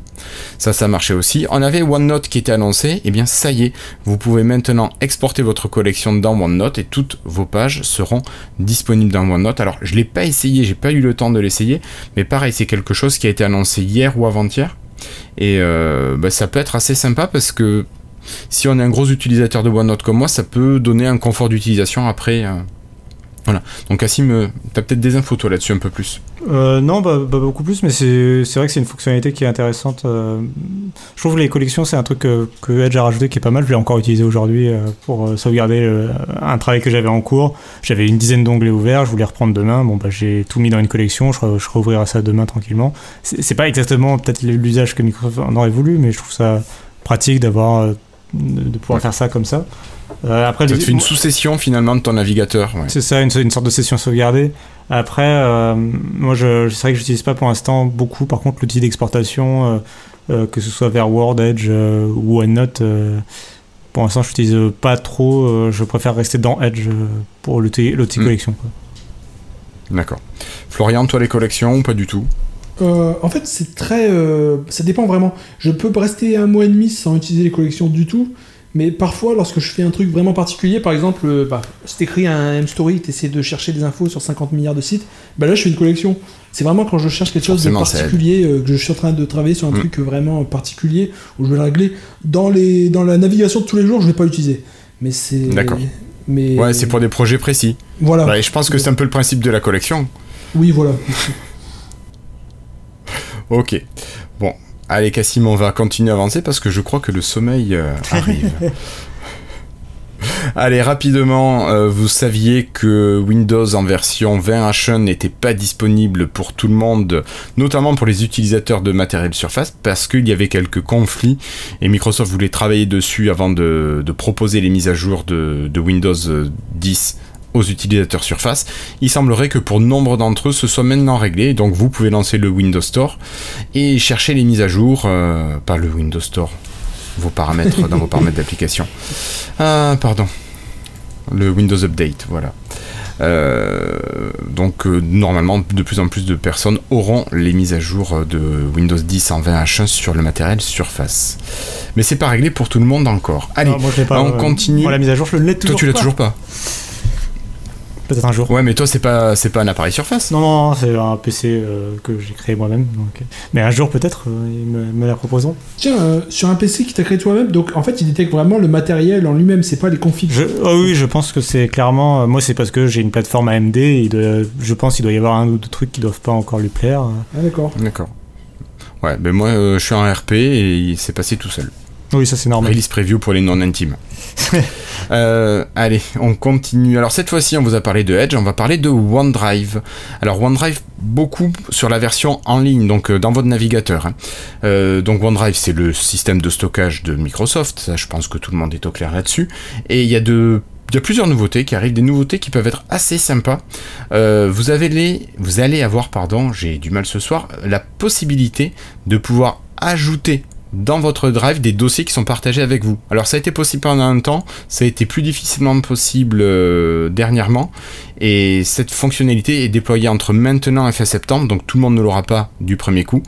Ça, ça marchait aussi. On avait OneNote qui était annoncé. Eh bien, ça y est, vous pouvez maintenant exporter votre collection dans OneNote et toutes vos pages seront disponibles dans OneNote. Alors, je l'ai pas essayé, j'ai pas eu le temps de l'essayer, mais pareil, c'est quelque chose qui a été annoncé hier ou avant-hier. Et euh, bah, ça peut être assez sympa parce que si on est un gros utilisateur de OneNote comme moi, ça peut donner un confort d'utilisation après. Euh, voilà. Donc Cassim, t'as peut-être des infos toi là-dessus un peu plus. Euh, non, bah, bah, beaucoup plus, mais c'est vrai que c'est une fonctionnalité qui est intéressante. Euh, je trouve que les collections, c'est un truc que, Edge a rajouté qui est pas mal. Je l'ai encore utilisé aujourd'hui euh, pour sauvegarder euh, un travail que j'avais en cours. J'avais une dizaine d'onglets ouverts, je voulais reprendre demain. Bon, bah, j'ai tout mis dans une collection, je, je rouvrirai ça demain tranquillement. C'est pas exactement peut-être l'usage que Microsoft en aurait voulu, mais je trouve ça pratique d'avoir de pouvoir ouais. faire ça comme ça. Euh, après, ça fait une sous-session finalement de ton navigateur. Ouais. C'est ça, une, une, sorte de session sauvegardée. Après, euh, moi, je, c'est vrai que j'utilise pas pour l'instant beaucoup. Par contre, l'outil d'exportation, euh, que ce soit vers Word, Edge ou OneNote, pour l'instant, je n'utilise pas trop. je préfère rester dans Edge pour l'outil mmh. collection. D'accord. Florian, toi, les collections ou pas du tout? Euh, en fait, c'est très. Euh, ça dépend vraiment. Je peux rester un mois et demi sans utiliser les collections du tout. Mais parfois, lorsque je fais un truc vraiment particulier, par exemple, euh, bah, si t'écris un M-Story, t'essaies de chercher des infos sur 50 milliards de sites, bah là je fais une collection. C'est vraiment quand je cherche quelque chose de particulier, euh, que je suis en train de travailler sur un mm. truc vraiment particulier, où je vais le régler. Dans, les, dans la navigation de tous les jours, je vais pas l'utiliser. Mais c'est. D'accord. Mais... Ouais, c'est pour des projets précis. Voilà. Bah, et je pense que c'est un peu le principe de la collection. Oui, voilà. Ok. Bon, Allez Cassim, on va continuer à avancer parce que je crois que le sommeil euh, arrive. Allez, rapidement, euh, vous saviez que Windows en version 20H1 n'était pas disponible pour tout le monde, notamment pour les utilisateurs de matériel Surface, parce qu'il y avait quelques conflits et Microsoft voulait travailler dessus avant de, de proposer les mises à jour de, de Windows 10 aux utilisateurs Surface. Il semblerait que pour nombre d'entre eux, ce soit maintenant réglé. Donc vous pouvez lancer le Windows Store et chercher les mises à jour, euh, pas le Windows Store, vos paramètres dans vos paramètres d'application. Ah, pardon. Le Windows Update, voilà. Euh, donc euh, normalement, de plus en plus de personnes auront les mises à jour de Windows 10 en 20H1 sur le matériel Surface. Mais c'est pas réglé pour tout le monde encore. Allez, non, moi, pas, on continue. Moi, la mise à jour, je ne l'ai toujours Toi, tu l'as toujours pas. Peut-être un jour. Ouais, mais toi, c'est pas, c'est pas un appareil Surface. Non, non, c'est un PC que j'ai créé moi-même. Donc... Mais un jour, peut-être, ils me, me, la proposeront. Tiens, sur un PC qui t'as créé toi-même, donc en fait, il détecte vraiment le matériel en lui-même, c'est pas les configs. Oh oui, je pense que c'est clairement. moi, c'est parce que j'ai une plateforme AMD. Et je pense qu'il doit y avoir un ou deux trucs qui doivent pas encore lui plaire. Ah, d'accord. D'accord. Ouais, ben moi, je suis en RP et il s'est passé tout seul. Oui, ça c'est normal. Release preview pour les non-intimes. euh, allez, on continue. Alors cette fois-ci, on vous a parlé de Edge, on va parler de OneDrive. Alors OneDrive, beaucoup sur la version en ligne, donc euh, dans votre navigateur. Hein. Euh, donc OneDrive, c'est le système de stockage de Microsoft. Ça, je pense que tout le monde est au clair là-dessus. Et il y a de il y a plusieurs nouveautés qui arrivent, des nouveautés qui peuvent être assez sympas. Euh, vous, avez les, vous allez avoir, pardon, j'ai du mal ce soir, la possibilité de pouvoir ajouter dans votre drive des dossiers qui sont partagés avec vous. Alors ça a été possible pendant un temps, ça a été plus difficilement possible euh, dernièrement, et cette fonctionnalité est déployée entre maintenant et fin septembre, donc tout le monde ne l'aura pas du premier coup,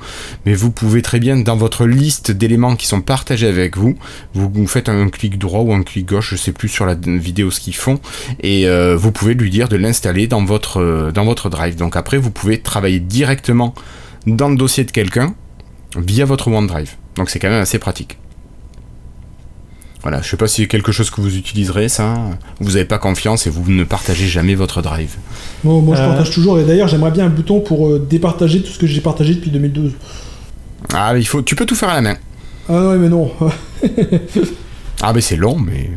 mais vous pouvez très bien dans votre liste d'éléments qui sont partagés avec vous, vous, faites un clic droit ou un clic gauche, je sais plus sur la vidéo ce qu'ils font, et euh, vous pouvez lui dire de l'installer dans votre, euh, dans votre drive. Donc après vous pouvez travailler directement dans le dossier de quelqu'un via votre OneDrive. Donc c'est quand même assez pratique. Voilà, je sais pas si c'est quelque chose que vous utiliserez, ça. Vous n'avez pas confiance et vous ne partagez jamais votre drive. moi je euh. partage toujours, et d'ailleurs j'aimerais bien un bouton pour euh, départager tout ce que j'ai partagé depuis 2012. Ah, il faut, tu peux tout faire à la main. Ah ouais, mais non. ah, mais c'est long, mais.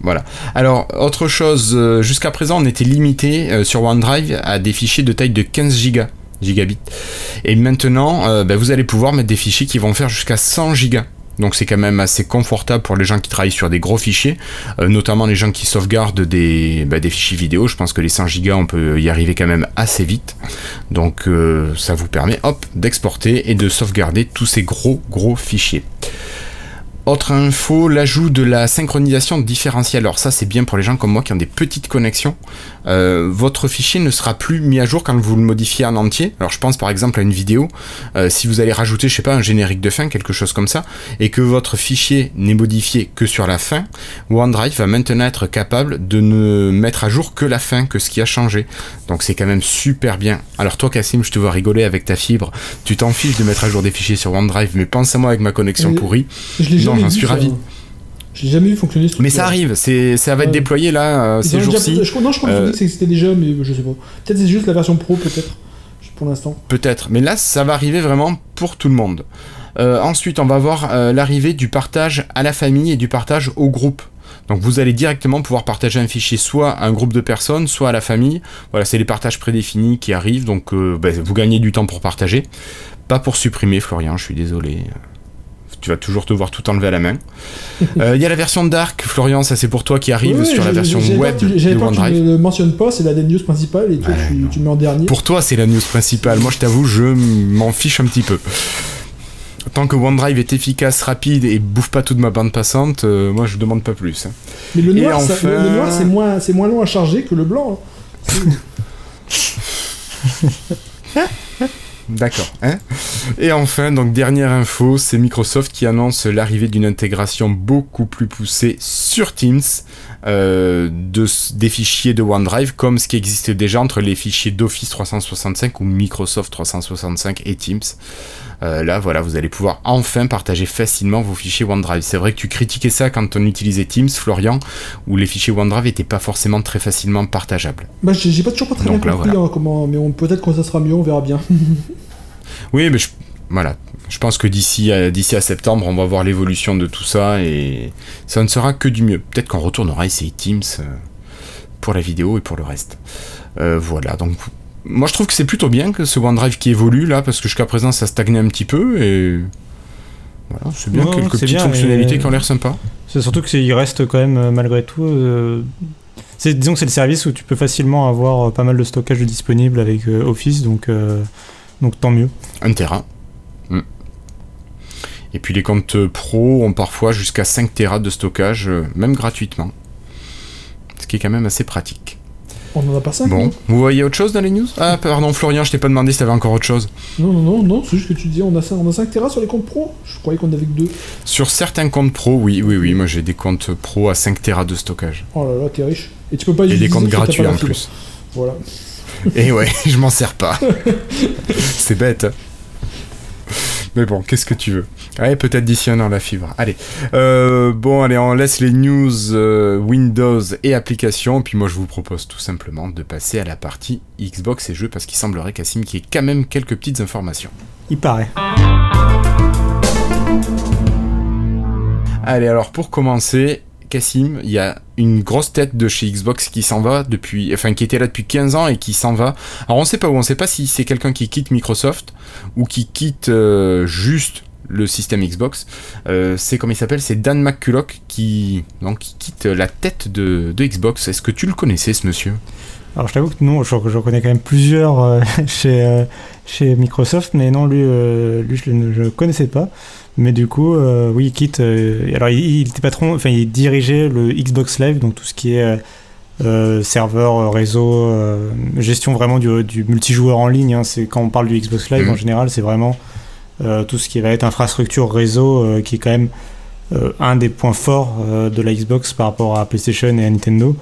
Voilà. Alors, autre chose, euh, jusqu'à présent, on était limité sur OneDrive à des fichiers de taille de 15 Go Et maintenant, euh, ben, vous allez pouvoir mettre des fichiers qui vont faire jusqu'à 100 gigas. Donc c'est quand même assez confortable pour les gens qui travaillent sur des gros fichiers, euh, notamment les gens qui sauvegardent des, ben, des, fichiers vidéo. Je pense que les 100 gigas, on peut y arriver quand même assez vite. Donc euh, ça vous permet, hop, d'exporter et de sauvegarder tous ces gros gros fichiers. Autre info, l'ajout de la synchronisation différentielle. Alors ça c'est bien pour les gens comme moi qui ont des petites connexions. Euh, votre fichier ne sera plus mis à jour quand vous le modifiez en entier. Alors je pense par exemple à une vidéo, euh, si vous allez rajouter je sais pas un générique de fin, quelque chose comme ça, et que votre fichier n'est modifié que sur la fin, OneDrive va maintenant être capable de ne mettre à jour que la fin, que ce qui a changé. Donc c'est quand même super bien. Alors toi Cassim, je te vois rigoler avec ta fibre, tu t'en fiches de mettre à jour des fichiers sur OneDrive, mais pense à moi avec ma connexion pourrie j'en suis ravi. J'ai jamais vu fonctionner ce Mais ça arrive, c'est, ça va être déployé là euh, ces jours-ci. non, je crois euh... que c'était déjà, mais je sais pas. Peut-être c'est juste la version pro, peut-être, pour l'instant. Peut-être, mais là, ça va arriver vraiment pour tout le monde. Euh, ensuite, on va voir l'arrivée du partage à la famille et du partage au groupe. Donc vous allez directement pouvoir partager un fichier soit à un groupe de personnes, soit à la famille. Voilà, c'est les partages prédéfinis qui arrivent, donc ben, vous gagnez du temps pour partager. Pas pour supprimer, Florian, je suis désolé tu vas toujours te voir tout enlever à la main. Euh, il y a la version Dark, Florian, ça c'est pour toi qui arrive sur la version web de OneDrive. Tu ne le mentionnes pas, c'est la news principale et toi tu, mets en dernier. Pour toi c'est la news principale, moi je t'avoue, je m'en fiche un petit peu. Tant que OneDrive est efficace, rapide et bouffe pas toute ma bande passante, euh, moi je demande pas plus. Hein. Mais le noir, c'est moins, moins long à charger que le blanc. Hein. D'accord. Hein et enfin, donc dernière info, c'est Microsoft qui annonce l'arrivée d'une intégration beaucoup plus poussée sur Teams euh, de, des fichiers de OneDrive, comme ce qui existait déjà entre les fichiers d'Office 365 ou Microsoft 365 et Teams. Euh, là, voilà, vous allez pouvoir enfin partager facilement vos fichiers OneDrive. C'est vrai que tu critiquais ça quand on utilisait Teams, Florian, où les fichiers OneDrive n'étaient pas forcément très facilement partageables. Bah, j'ai pas toujours pas très bien compris hein, comment, mais peut-être quand ça sera mieux, on verra bien. oui, mais voilà, je pense que d'ici à, d'ici à septembre, on va voir l'évolution de tout ça et ça ne sera que du mieux. Peut-être qu'on retournera essayer Teams euh, pour la vidéo et pour le reste. Euh, voilà, donc moi je trouve que c'est plutôt bien que ce OneDrive qui évolue là, parce que jusqu'à présent ça stagnait un petit peu et voilà, c'est bien quelques petites fonctionnalités qui ont l'air sympas. C'est surtout qu'il reste quand même euh, malgré tout. Euh, disons que c'est le service où tu peux facilement avoir euh, pas mal de stockage disponible avec Office, donc, donc tant mieux. Un terrain. Et puis les comptes pro ont parfois jusqu'à 5 Tera de stockage, même gratuitement. Ce qui est quand même assez pratique. On en a pas 5 Bon, vous voyez autre chose dans les news? Ah, pardon, Florian, je t'ai pas demandé si t'avais encore autre chose. Non, non, non, non, c'est juste que tu dis on a 5, on a 5 Tera sur les comptes pro? Je croyais qu'on avait que 2. Sur certains comptes pro, oui, oui, oui, moi j'ai des comptes pro à 5 Tera de stockage. Oh là là, t'es riche. Et tu peux pas Et des comptes gratuits en plus. Voilà. Et ouais, je m'en sers pas. C'est bête. Mais bon, qu'est-ce que tu veux Ouais, peut-être d'ici un an la fibre. Allez. Euh, bon, allez, on laisse les news euh, Windows et applications. Puis moi, je vous propose tout simplement de passer à la partie Xbox et jeux parce qu'il semblerait, Cassim, qu'il y ait quand même quelques petites informations. Il paraît. Allez, alors pour commencer, Cassim, il y a une grosse tête de chez Xbox qui s'en va depuis, enfin qui était là depuis 15 ans et qui s'en va. Alors on sait pas où, on sait pas si c'est quelqu'un qui quitte Microsoft ou qui quitte euh, juste le système Xbox. Euh, c'est comment il s'appelle? C'est Dan McCulloch qui donc qui quitte la tête de, Xbox. Est-ce que tu le connaissais ce monsieur? Alors je t'avoue que non, je, je connais quand même plusieurs euh, chez, chez Microsoft, mais non, lui, lui je ne le connaissais pas. Mais du coup, euh, oui, il quitte. euh, alors il, il était patron, enfin il dirigeait le Xbox Live, donc tout ce qui est euh, serveur, réseau, gestion vraiment du, du multijoueur en ligne. hein. c'est quand on parle du Xbox Live Mhm. en général, c'est vraiment tout ce qui va être infrastructure réseau, qui est quand même un des points forts de la Xbox par rapport à PlayStation et à Nintendo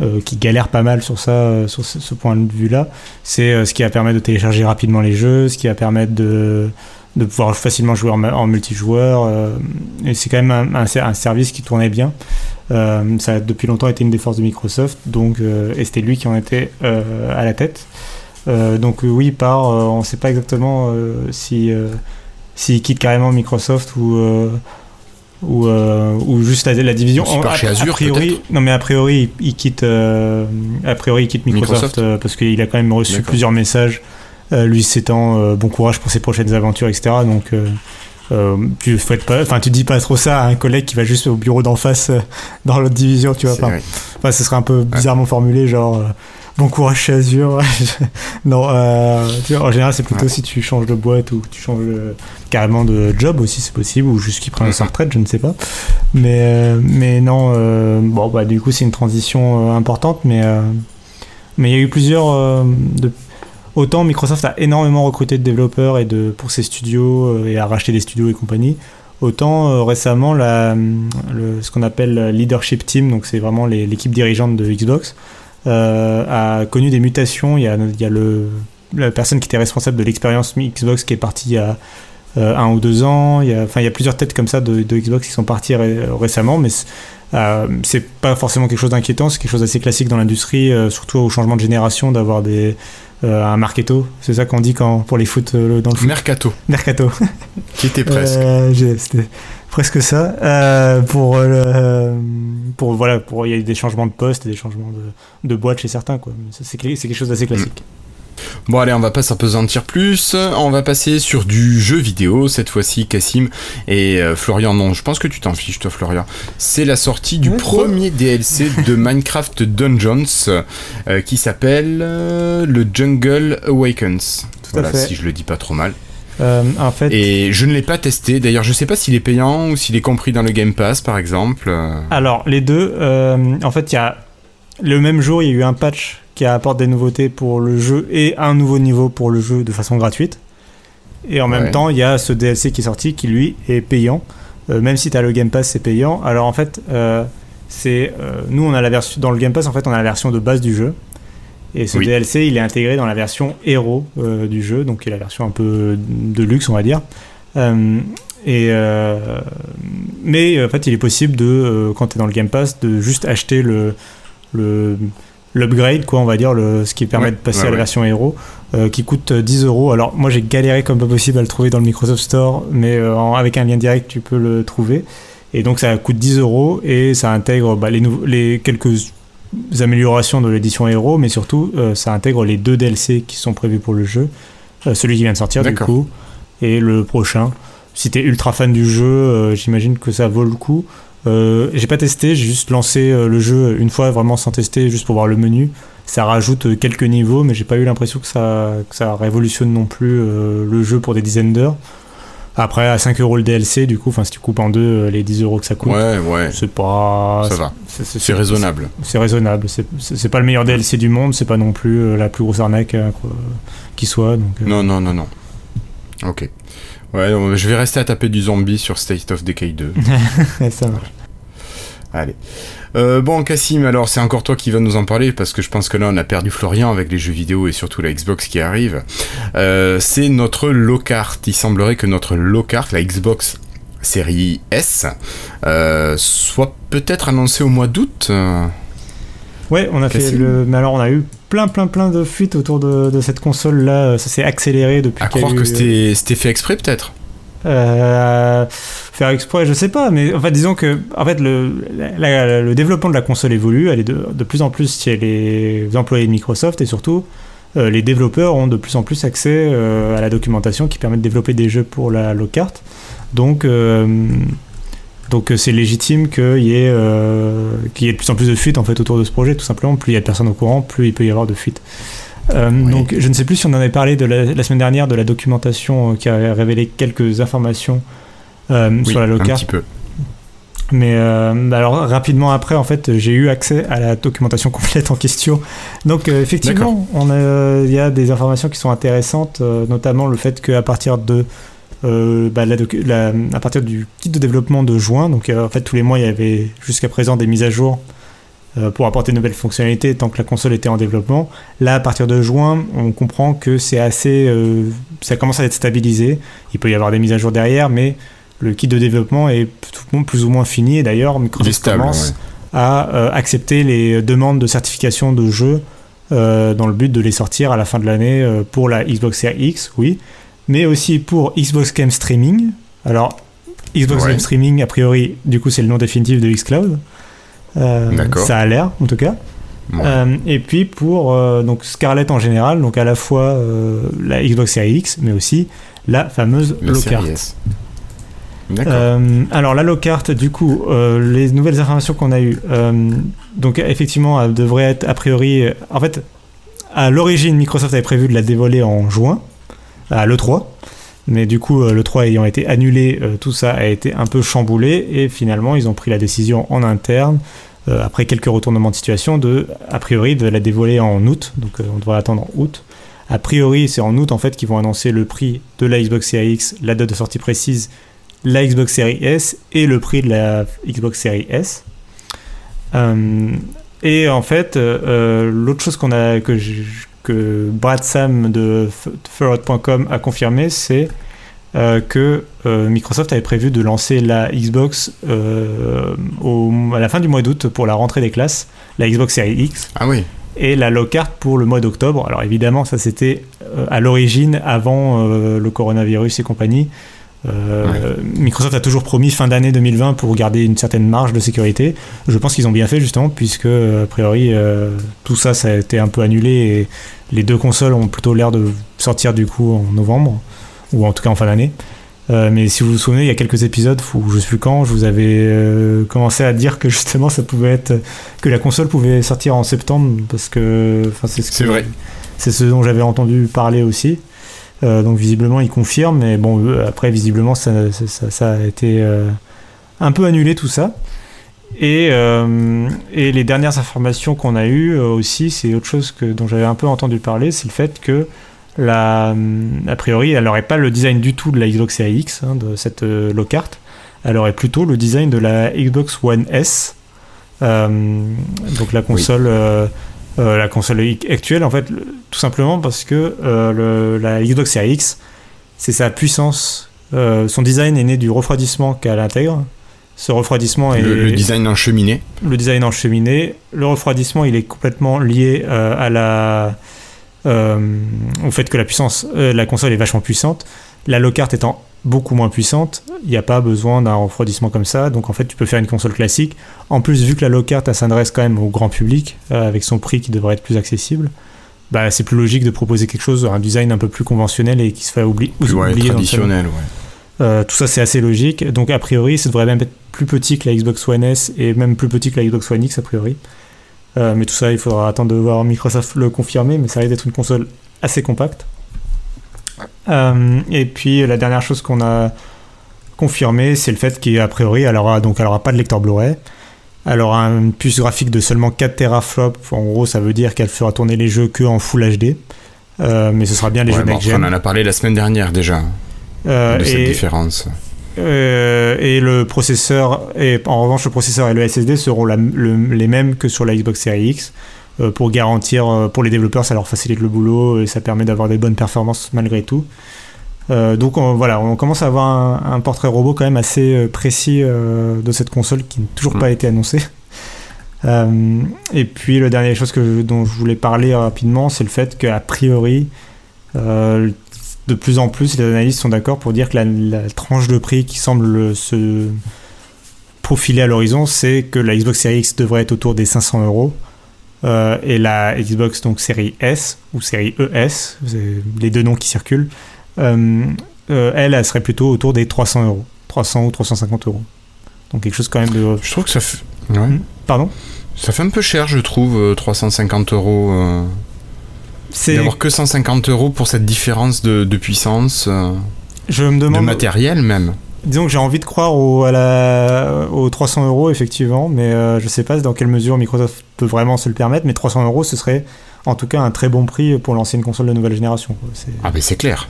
euh, qui galère pas mal sur ça, euh, sur ce, ce point de vue-là. C'est euh, ce qui va permettre de télécharger rapidement les jeux, ce qui va permettre de, de pouvoir facilement jouer en, multijoueur. euh, et c'est quand même un, un ser- un service qui tournait bien. Euh, ça a depuis longtemps été une des forces de Microsoft, donc, euh, et c'était lui qui en était à la tête. Donc oui, il part, euh, on ne sait pas exactement si s'il quitte carrément Microsoft ou ou, ou juste la, la division. A, chez a Azure, priori, non mais a priori, il, il quitte a priori il quitte Microsoft, Microsoft. parce qu'il a quand même reçu plusieurs messages lui s'étant euh, bon courage pour ses prochaines aventures, etc. Donc euh, euh, tu fouettes pas, enfin tu dis pas trop ça à un collègue qui va juste au bureau d'en face euh, dans l'autre division, tu vois. Enfin. Enfin, ce serait un peu bizarrement formulé, genre euh, bon courage chez Azure. non, euh, tu vois, en général, c'est plutôt Ouais. si tu changes de boîte ou tu changes carrément de job aussi, c'est possible, ou juste qu'il Mhm. sa retraite, je ne sais pas. Mais, euh, mais non, euh, bon, bah, du coup, c'est une transition euh, importante, mais euh, mais il y a eu plusieurs. euh, de, autant Microsoft a énormément recruté de développeurs et de, pour ses studios euh, et a racheté des studios et compagnie. Autant euh, récemment, la, le, ce qu'on appelle le leadership team, donc c'est vraiment l'équipe dirigeante de Xbox, euh, a connu des mutations. Il y a, il y a le, la personne qui était responsable de l'expérience Xbox qui est partie il y a un ou deux ans. Il y a, enfin, il y a plusieurs têtes comme ça de, Xbox qui sont parties ré- récemment, mais c'est- pas forcément quelque chose d'inquiétant. C'est quelque chose d'assez classique dans l'industrie, surtout au changement de génération, d'avoir des euh, un marketo. C'est ça qu'on dit quand pour les foot euh, dans le foot. Mercato, Mercato. qui était presque. Euh, C'était presque ça. Pour pour voilà, pour il y a eu des changements de poste, des changements de, de boîte chez certains quoi. C'est quelque chose d'assez classique. Bon allez, on va pas s'apesantir plus, on va passer sur du jeu vidéo, cette fois-ci Cassim et euh, Florian, non, je pense que tu t'en fiches toi Florian. C'est la sortie du quoi premier DLC de Minecraft Dungeons euh, qui s'appelle euh, le Jungle Awakens. Tout voilà, à fait. si je le dis pas trop mal. Euh, en fait, Et je ne l'ai pas testé, d'ailleurs je sais pas s'il est payant ou s'il est compris dans le Game Pass par exemple. alors les deux, euh, en fait, il y a le même jour, il y a eu un patch qui apporte des nouveautés pour le jeu et un nouveau niveau pour le jeu de façon gratuite. Et en même Ouais. temps, il y a ce DLC qui est sorti qui lui est payant. Euh, même si tu as le Game Pass, c'est payant. Alors en fait, euh, c'est euh, nous on a la version dans le Game Pass en fait on a la version de base du jeu. Et ce Oui. DLC, il est intégré dans la version héros du jeu, donc qui est la version un peu de luxe, on va dire. Et mais en fait, il est possible de, quand tu es dans le Game Pass, de juste acheter le le l'upgrade, quoi, on va dire, le, ce qui permet Ouais, de passer ouais, à la version héros, euh, qui coûte 10 euros. Alors moi, j'ai galéré comme pas possible à le trouver dans le Microsoft Store, mais euh, avec un lien direct, tu peux le trouver. Et donc ça coûte 10 euros et ça intègre bah, les, les quelques améliorations de l'édition héros, mais surtout euh, ça intègre les deux DLC qui sont prévus pour le jeu, Euh, celui qui vient de sortir du coup et le prochain. Si t'es ultra fan du jeu, euh, j'imagine que ça vaut le coup. Euh, j'ai pas testé, j'ai juste lancé euh, le jeu une fois vraiment sans tester, juste pour voir le menu. Ça rajoute euh, quelques niveaux, mais j'ai pas eu l'impression que ça, que ça révolutionne non plus euh, le jeu pour des dizaines d'heures. Après, à 5 euros le DLC, du coup, enfin, si tu coupes en deux les 10 euros que ça coûte, Ouais, ouais. c'est pas. Ça va. c'est- raisonnable. C'est raisonnable. C'est- pas le meilleur DLC du monde, c'est pas non plus la plus grosse arnaque euh, qui soit. Donc, Non, non, non, non. Ok. Ouais, je vais rester à taper du zombie sur State of Decay 2. ça marche. Allez. Euh, bon, Cassim, alors c'est encore toi qui vas nous en parler parce que je pense que là on a perdu Florian avec les jeux vidéo et surtout la Xbox qui arrive. Euh, c'est notre Lockhart. Il semblerait que notre Lockhart, la Xbox série S, euh, soit peut-être annoncée au mois d'août. Euh. Ouais, on a fait le. Mais alors, on a eu plein, plein, plein de fuites autour de, de cette console-là. Ça s'est accéléré depuis à croire eu- que c'était c'était fait exprès peut-être. Euh, faire exprès, je sais pas, mais en fait, disons que en fait, le, la- le développement de la console évolue, elle est de, de plus en plus chez les employés de Microsoft et surtout euh, les développeurs ont de plus en plus accès euh, à la documentation qui permet de développer des jeux pour la Lockhart. Donc, euh, donc euh, c'est légitime qu'il y, ait, euh, qu'il y ait de plus en plus de fuites en fait, autour de ce projet, tout simplement. Plus il y a de personnes au courant, plus il peut y avoir de fuites. Euh, Oui. Donc, je ne sais plus si on en avait parlé de la, la semaine dernière de la documentation euh, qui a révélé quelques informations euh, Oui, sur la un Lockhart. petit peu. Mais bah alors rapidement après, en fait, j'ai eu accès à la documentation complète en question. Donc effectivement, il y a des informations qui sont intéressantes, notamment le fait qu'à partir de euh, bah, la docu- la- à partir du kit de développement de juin, donc euh, en fait tous les mois il y avait jusqu'à présent des mises à jour euh, pour apporter de nouvelles fonctionnalités tant que la console était en développement. Là, à partir de juin, on comprend que c'est assez, euh, ça commence à être stabilisé. Il peut y avoir des mises à jour derrière, mais le kit de développement est plus- plus ou moins fini. Et d'ailleurs, Microsoft stable. commence ouais. à euh, accepter les demandes de certification de jeux euh, dans le but de les sortir à la fin de l'année pour la Xbox Series X, oui, mais aussi pour Xbox Game Streaming. Alors, Xbox Ouais. Game Streaming, a priori, du coup, c'est le nom définitif de Xcloud. Euh, ça a l'air, en tout cas. Ouais. Euh, et puis pour euh, donc Scarlett en général, donc à la fois euh, la Xbox Series X, mais aussi la fameuse La Lockhart. alors la Lockhart, du coup, les nouvelles informations qu'on a eues, donc effectivement, elle devrait être a priori, en fait, à l'origine, Microsoft avait prévu de la dévoiler en juin, à l'E3, mais du coup, euh, l'E3 ayant été annulé, euh, tout ça a été un peu chamboulé, et finalement, ils ont pris la décision en interne, euh, après quelques retournements de situation, de, a priori, de la dévoiler en août, donc on devrait attendre en août. A priori, c'est en août en fait qu'ils vont annoncer le prix de la Xbox Series X, la date de sortie précise, la Xbox Series S et le prix de la Xbox Series S. Et en fait, l'autre chose qu'on a que, que Brad Sam de F- Ferrot.com a confirmé, c'est euh, que euh, Microsoft avait prévu de lancer la Xbox euh, au- à la fin du mois d'août pour la rentrée des classes, la Xbox Series X Ah oui. et la Lockhart pour le mois d'octobre. Alors évidemment, ça c'était à l'origine, avant le coronavirus et compagnie. Euh, Microsoft a toujours promis fin d'année 2020 pour garder une certaine marge de sécurité. Je pense qu'ils ont bien fait justement, puisque euh, a priori euh, tout ça, ça a été un peu annulé et les deux consoles ont plutôt l'air de sortir du coup en novembre, ou en tout cas en fin d'année. Euh, mais si vous vous souvenez, il y a quelques épisodes où je sais plus quand, je vous avais commencé à dire que justement ça pouvait être que la console pouvait sortir en septembre parce que enfin c'est ce C'est que- vrai. c'est ce dont j'avais entendu parler aussi. Euh, donc visiblement il confirme, mais bon euh, après visiblement ça, ça, ça- ça a été euh, un peu annulé tout ça. Et, euh, et les dernières informations qu'on a eues aussi, c'est autre chose que, dont j'avais un peu entendu parler, c'est le fait que la, a priori elle n'aurait pas le design du tout de la Xbox Series X, hein, de cette euh, Lockhart, elle aurait plutôt le design de la Xbox One S, euh, donc la console, euh, euh, la console actuelle en fait, le- tout simplement parce que euh, le- la Xbox Series X, c'est sa puissance, euh, son design est né du refroidissement qu'elle intègre. Ce refroidissement est Le, le design en cheminée. le design en cheminée. Le refroidissement, il est complètement lié à la, au fait que la puissance, la console est vachement puissante. La Lockhart étant beaucoup moins puissante, il n'y a pas besoin d'un refroidissement comme ça. Donc en fait, tu peux faire une console classique. En plus, vu que la Lockhart elle s'adresse quand même au grand public, euh, avec son prix qui devrait être plus accessible, bah, c'est plus logique de proposer quelque chose, un design un peu plus conventionnel et qui se fait oubli- Plus ouais, oublier traditionnel, ouais. Euh, tout ça, c'est assez logique. Donc, a priori, ça devrait même être plus petit que la Xbox One S et même plus petit que la Xbox One X, a priori. Euh, mais tout ça, il faudra attendre de voir Microsoft le confirmer. Mais ça risque d'être une console assez compacte. Et puis la dernière chose qu'on a confirmé, c'est le fait qu'a priori, elle aura, donc, elle aura pas de lecteur Blu-ray. Elle aura une puce graphique de seulement 4 teraflops. En gros, ça veut dire qu'elle fera tourner les jeux que en Full HD. Euh, mais ce sera bien les jeux next On en a parlé la semaine dernière déjà. Euh, de cette différence. Euh, et le processeur, et en revanche, le processeur et le SSD seront les mêmes que sur la Xbox Series X. pour garantir, pour les développeurs, ça leur facilite le boulot et ça permet d'avoir des bonnes performances malgré tout. Euh, donc voilà, on commence à avoir un, portrait robot quand même assez euh, précis euh, de cette console qui n'a toujours pas mm. été annoncée. et puis la dernière chose que, dont je voulais parler rapidement, c'est le fait qu'a priori, de plus en plus, les analystes sont d'accord pour dire que la, tranche de prix qui semble se profiler à l'horizon, c'est que la Xbox Series X devrait être autour des 500 euros. Et la Xbox donc série S ou série ES, les deux noms qui circulent, euh, euh, elle, elle serait plutôt autour des 300 euros. 300 ou 350 euros. Donc quelque chose quand même de... Je trouve que ça fait... Hmm Pardon? Ça fait un peu cher, je trouve, 350 euh, euros. C'est... D'avoir que 150 euros pour cette différence de, puissance. je me demande... De matériel même. Disons que j'ai envie de croire au, à la, aux 300 euros, effectivement, mais je sais pas dans quelle mesure Microsoft peut vraiment se le permettre, mais 300 euros, ce serait en tout cas un très bon prix pour lancer une console de nouvelle génération. Ah, mais c'est clair.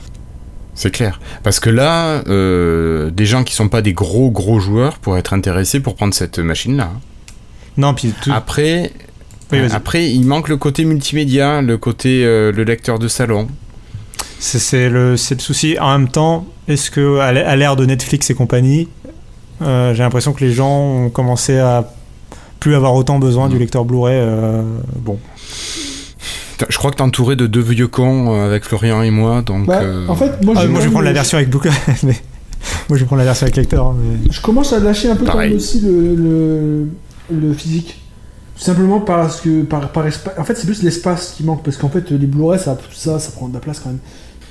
C'est clair. Parce que là, euh, des gens qui sont pas des gros gros joueurs pourraient être intéressés pour prendre cette machine-là. Non, puis après, après, il manque le côté multimédia, le côté euh, le lecteur de salon. C'est le, le souci. En même temps, est-ce que à l'ère de Netflix et compagnie, euh, j'ai l'impression que les gens ont commencé à plus avoir autant besoin du mm. lecteur Blu-ray. bon, je crois que t'es entouré de deux vieux cons euh, avec Florian et moi, donc. Bah, euh, en fait, moi, ah, je vais prendre la version avec Blu-ray. moi, je vais prendre la version avec lecteur. Hein, je commence à lâcher un peu quand même aussi le, le, physique. Simplement parce que par, par en fait c'est plus l'espace qui manque parce qu'en fait les Blu-ray ça, ça ça prend de la place quand même.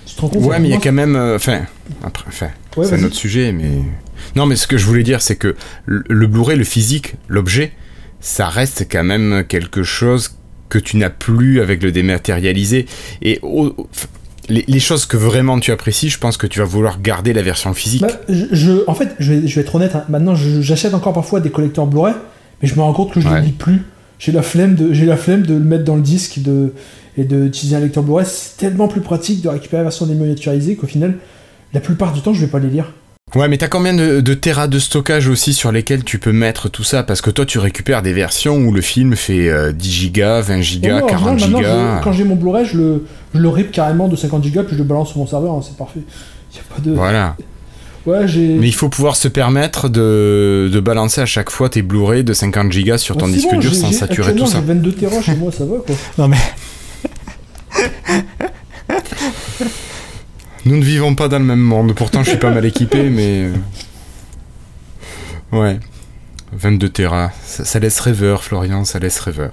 Tu te rends compte Ouais mais il y a quand même euh, enfin après enfin c'est un autre sujet mais non mais ce que je voulais dire c'est que le, le Blu-ray le physique l'objet ça reste quand même quelque chose que tu n'as plus avec le dématérialisé. Et les, choses que vraiment tu apprécies, je pense que tu vas vouloir garder la version physique. Bah, je, en fait, je vais, je vais être honnête, hein. maintenant j'achète encore parfois des collecteurs Blu-ray, mais je me rends compte que je ne lis plus. J'ai la, flemme de, j'ai la flemme de le mettre dans le disque de, et d'utiliser un lecteur Blu-ray. C'est tellement plus pratique de récupérer la version déminiaturisée qu'au final, la plupart du temps, je vais pas les lire. Ouais, mais t'as combien de, de terras de stockage aussi sur lesquels tu peux mettre tout ça? Parce que toi, tu récupères des versions où le film fait 10 euh, gigas, 20 gigas, 40 gigas. quand j'ai mon Blu-ray, je le, je le rip carrément de 50 gigas, puis je le balance sur mon serveur, hein, c'est parfait. Y a pas de... Voilà. Ouais, mais il faut pouvoir se permettre de, de balancer à chaque fois tes Blu-ray de 50 gigas sur ton disque dur sans saturer tout ça. J'ai 22 terras chez moi, ça va quoi. Non mais. Nous ne vivons pas dans le même monde. Pourtant, je suis pas mal équipé, mais. Euh, ouais. 22 Tera. Ça, laisse rêveur, Florian, ça laisse rêveur.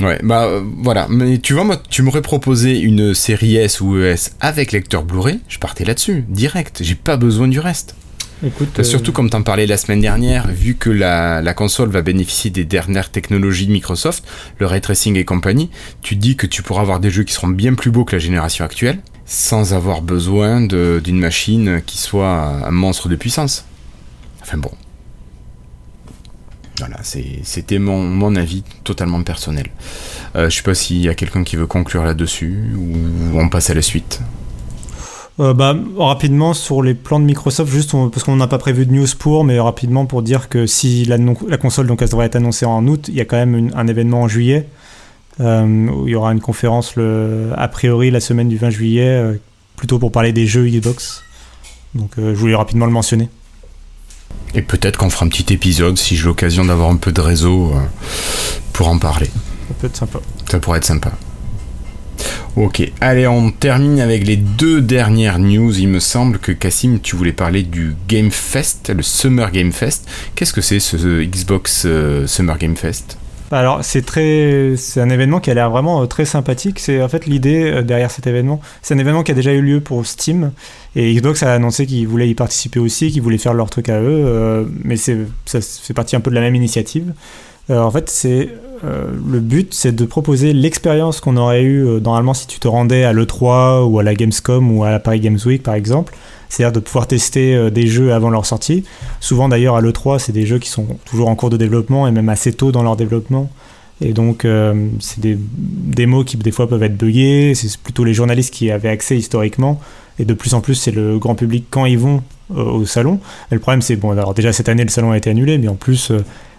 Ouais, bah euh, voilà. Mais tu vois, moi, tu m'aurais proposé une série S ou ES avec lecteur Blu-ray, je partais là-dessus, direct. J'ai pas besoin du reste. Écoute, Surtout euh, comme t'en parlais la semaine dernière, vu que la, la, console va bénéficier des dernières technologies de Microsoft, le ray tracing et compagnie, tu dis que tu pourras avoir des jeux qui seront bien plus beaux que la génération actuelle sans avoir besoin d'une machine qui soit un monstre de puissance. Enfin bon. Voilà, c'était mon, avis totalement personnel. Euh, je sais pas s'il y a quelqu'un qui veut conclure là-dessus ou on passe à la suite. Euh, bah, rapidement sur les plans de Microsoft, juste parce qu'on n'a pas prévu de news pour, mais rapidement pour dire que si la, console donc elle devrait être annoncée en août, il y a quand même un événement en juillet euh, où il y aura une conférence a priori la semaine du 20 juillet, euh, plutôt pour parler des jeux Xbox. Donc je voulais rapidement le mentionner. Et peut-être qu'on fera un petit épisode si j'ai l'occasion d'avoir un peu de réseau pour en parler. Ça peut être sympa. Ça pourrait être sympa. Ok, allez, on termine avec les deux dernières news. Il me semble que Cassim, tu voulais parler du Game Fest, le Summer Game Fest. Qu'est-ce que c'est ce Xbox Summer Game Fest alors c'est très, c'est un événement qui a l'air vraiment euh, très sympathique. C'est en fait l'idée euh, derrière cet événement. C'est un événement qui a déjà eu lieu pour Steam et Xbox a annoncé qu'ils voulaient y participer aussi, qu'ils voulaient faire leur truc à eux. Euh, mais c'est, ça fait partie un peu de la même initiative. en fait, c'est le but, c'est de proposer l'expérience qu'on aurait eu normalement si tu te rendais à l'E3 ou à la Gamescom ou à la Paris Games Week par exemple. C'est-à-dire de pouvoir tester des jeux avant leur sortie. Souvent d'ailleurs à l'E3, c'est des jeux qui sont toujours en cours de développement et même assez tôt dans leur développement. Et donc, euh, c'est des démos qui des fois peuvent être buggées. C'est plutôt les journalistes qui avaient accès historiquement. Et de plus en plus, c'est le grand public quand ils vont euh, au salon. Et le problème, c'est bon, alors déjà cette année, le salon a été annulé, mais en plus,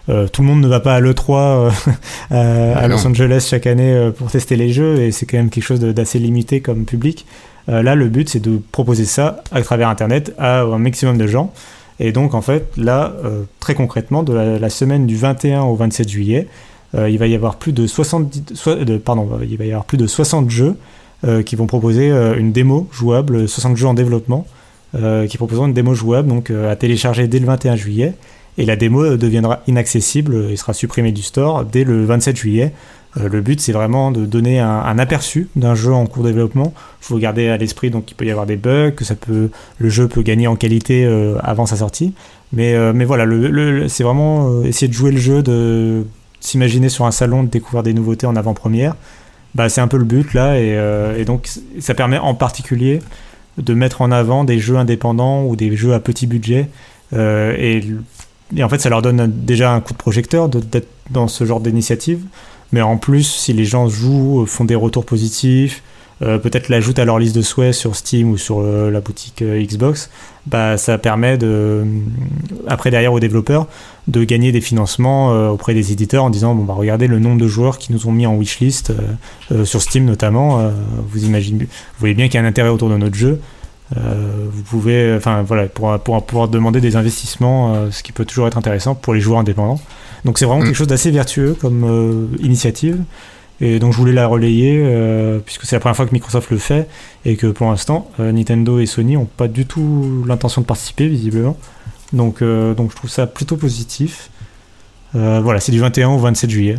euh, tout le monde ne va pas à l'E3 à ah Los Angeles chaque année pour tester les jeux. Et c'est quand même quelque chose d'assez limité comme public. Là, le but, c'est de proposer ça à travers Internet à un maximum de gens. Et donc, en fait, là, très concrètement, de la, semaine du 21 au 27 juillet, euh, il va y avoir plus de 70, pardon, il va y avoir plus de 60 jeux euh, qui vont proposer euh, une démo jouable, 60 jeux en développement qui proposeront une démo jouable donc à télécharger dès le 21 juillet et la démo deviendra inaccessible et sera supprimée du store dès le 27 juillet. Le but, c'est vraiment de donner un, aperçu d'un jeu en cours de développement. Il faut garder à l'esprit donc qu'il peut y avoir des bugs, que ça peut, le jeu peut gagner en qualité avant sa sortie. Mais, mais voilà, c'est vraiment essayer de jouer le jeu, de s'imaginer sur un salon de découvrir des nouveautés en avant-première, bah, c'est un peu le but là. Et, euh, donc ça permet en particulier de mettre en avant des jeux indépendants ou des jeux à petit budget. Euh, et, et, en fait, ça leur donne déjà un coup de projecteur d'être dans ce genre d'initiative. Mais en plus, si les gens jouent, font des retours positifs, euh, peut-être l'ajoutent à leur liste de souhaits sur Steam ou sur la boutique Xbox, bah, ça permet de, après derrière aux développeurs de gagner des financements euh, auprès des éditeurs en disant bon bah regardez le nombre de joueurs qui nous ont mis en wishlist euh, euh, sur Steam notamment vous imaginez vous voyez bien qu'il y a un intérêt autour de notre jeu vous pouvez enfin voilà pour, pouvoir demander des investissements ce qui peut toujours être intéressant pour les joueurs indépendants donc c'est vraiment mm. quelque chose d'assez vertueux comme initiative et donc je voulais la relayer puisque c'est la première fois que Microsoft le fait et que pour l'instant Nintendo et Sony n'ont pas du tout l'intention de participer visiblement donc, euh, donc je trouve ça plutôt positif. Euh, voilà, c'est du 21 au 27 juillet.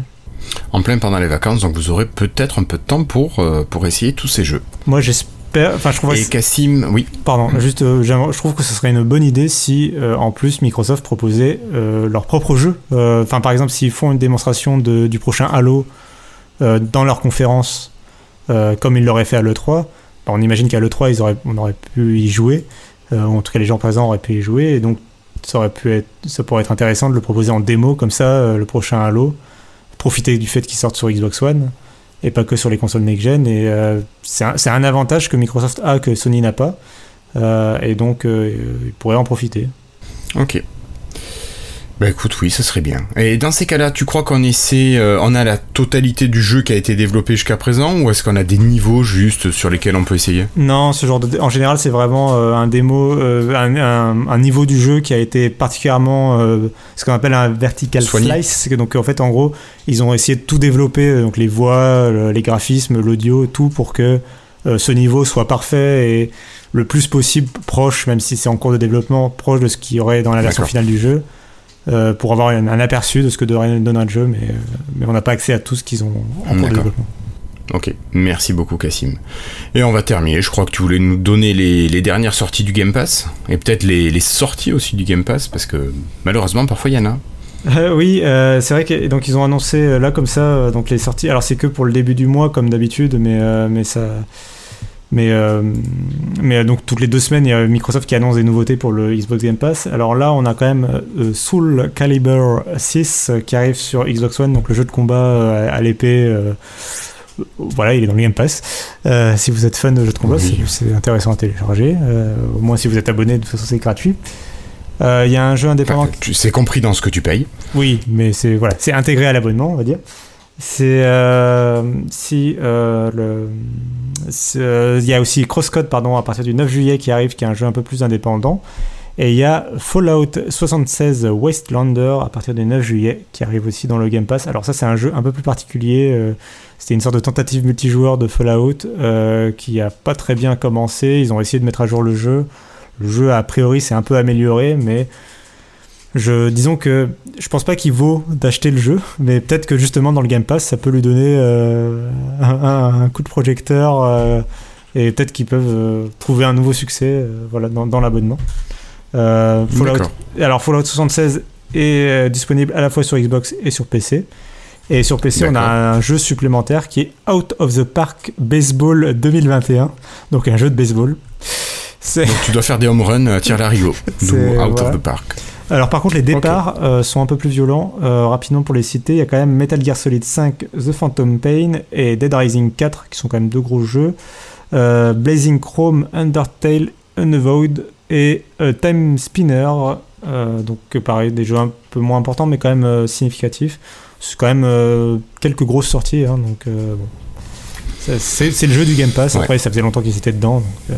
En plein pendant les vacances, donc vous aurez peut-être un peu de temps pour, euh, pour essayer tous ces jeux. Moi j'espère. Enfin, je trouve. Et Cassim, oui. Pardon, juste, je trouve que ce serait une bonne idée si, en plus, Microsoft proposait leur propre jeu. Enfin, par exemple, s'ils font une démonstration de, du prochain Halo dans leur conférence, comme ils l'auraient fait à l'E3, bah, on imagine qu'à l'E3, ils auraient, on aurait pu y jouer. en tout cas, les gens présents auraient pu y jouer. Et donc, ça aurait pu être, ça pourrait être intéressant de le proposer en démo comme ça, euh, le prochain Halo. Profiter du fait qu'il sorte sur Xbox One et pas que sur les consoles next-gen. Et euh, c'est un, avantage que Microsoft a que Sony n'a pas. Euh, et donc, il pourrait en profiter. Ok. Bah écoute, oui, ce serait bien. Et dans ces cas-là, tu crois qu'on essaie, euh, on a la totalité du jeu qui a été développé jusqu'à présent, ou est-ce qu'on a des niveaux juste sur lesquels on peut essayer? Non, ce genre de, en général, c'est vraiment euh, un démo, euh, un, niveau du jeu qui a été particulièrement, ce qu'on appelle un vertical slice. Donc en fait, en gros, ils ont essayé de tout développer, donc les voix, les graphismes, l'audio, tout pour que ce niveau soit parfait et le plus possible proche, même si c'est en cours de développement, proche de ce qu'il y aurait dans la version finale du jeu. Euh, pour avoir un, aperçu de ce que devrait donner le jeu, mais, euh, mais on n'a pas accès à tout ce qu'ils ont en cours de développement. Ok, merci beaucoup Cassim. Et on va terminer, je crois que tu voulais nous donner les, les dernières sorties du Game Pass, et peut-être les, les, sorties aussi du Game Pass, parce que malheureusement parfois il y en a. Euh, oui, c'est vrai que donc ils ont annoncé là comme ça donc les sorties. Alors c'est que pour le début du mois comme d'habitude, mais mais ça mais, euh, mais euh, donc toutes les deux semaines, il y a Microsoft qui annonce des nouveautés pour le Xbox Game Pass. Alors là, on a quand même euh, Soul Calibur 6 qui arrive sur Xbox One, donc le jeu de combat à l'épée. voilà, il est dans le Game Pass. si vous êtes fan de jeux de combat, c'est intéressant à télécharger. au moins, si vous êtes abonné, de toute façon, c'est gratuit. Il y a un jeu indépendant. c'est compris dans ce que tu payes. Oui, mais c'est voilà, c'est intégré à l'abonnement, on va dire. C'est si le euh, il y a aussi Crosscode pardon, à partir du 9 juillet qui arrive, qui est un jeu un peu plus indépendant. Et il y a Fallout 76 Wastelander à partir du 9 juillet qui arrive aussi dans le Game Pass. Alors ça c'est un jeu un peu plus particulier. Euh, c'était une sorte de tentative multijoueur de Fallout euh, qui a pas très bien commencé. Ils ont essayé de mettre à jour le jeu. Le jeu a priori s'est un peu amélioré, mais je, disons que je pense pas qu'il vaut d'acheter le jeu, mais peut-être que justement dans le Game Pass, ça peut lui donner euh, un, coup de projecteur euh, et peut-être qu'ils peuvent euh, trouver un nouveau succès voilà, dans, dans l'abonnement. Fallout, alors Fallout 76 est disponible à la fois sur Xbox et sur PC. Et sur PC, on a un jeu supplémentaire qui est Out of the Park Baseball 2021. Donc un jeu de baseball. Donc tu dois faire des home runs, tir larigot. Out of the Park. Alors par contre les départs euh, sont un peu plus violents. Euh, rapidement pour les citer, il y a quand même Metal Gear Solid 5, The Phantom Pain et Dead Rising 4 qui sont quand même deux gros jeux. Euh, Blazing Chrome, Undertale, Unavoid et Time Spinner. donc pareil, des jeux un peu moins importants mais quand même significatifs. C'est quand même quelques grosses sorties. Hein, donc bon. c'est le jeu du Game Pass. Après ça faisait longtemps qu'ils étaient dedans. Donc,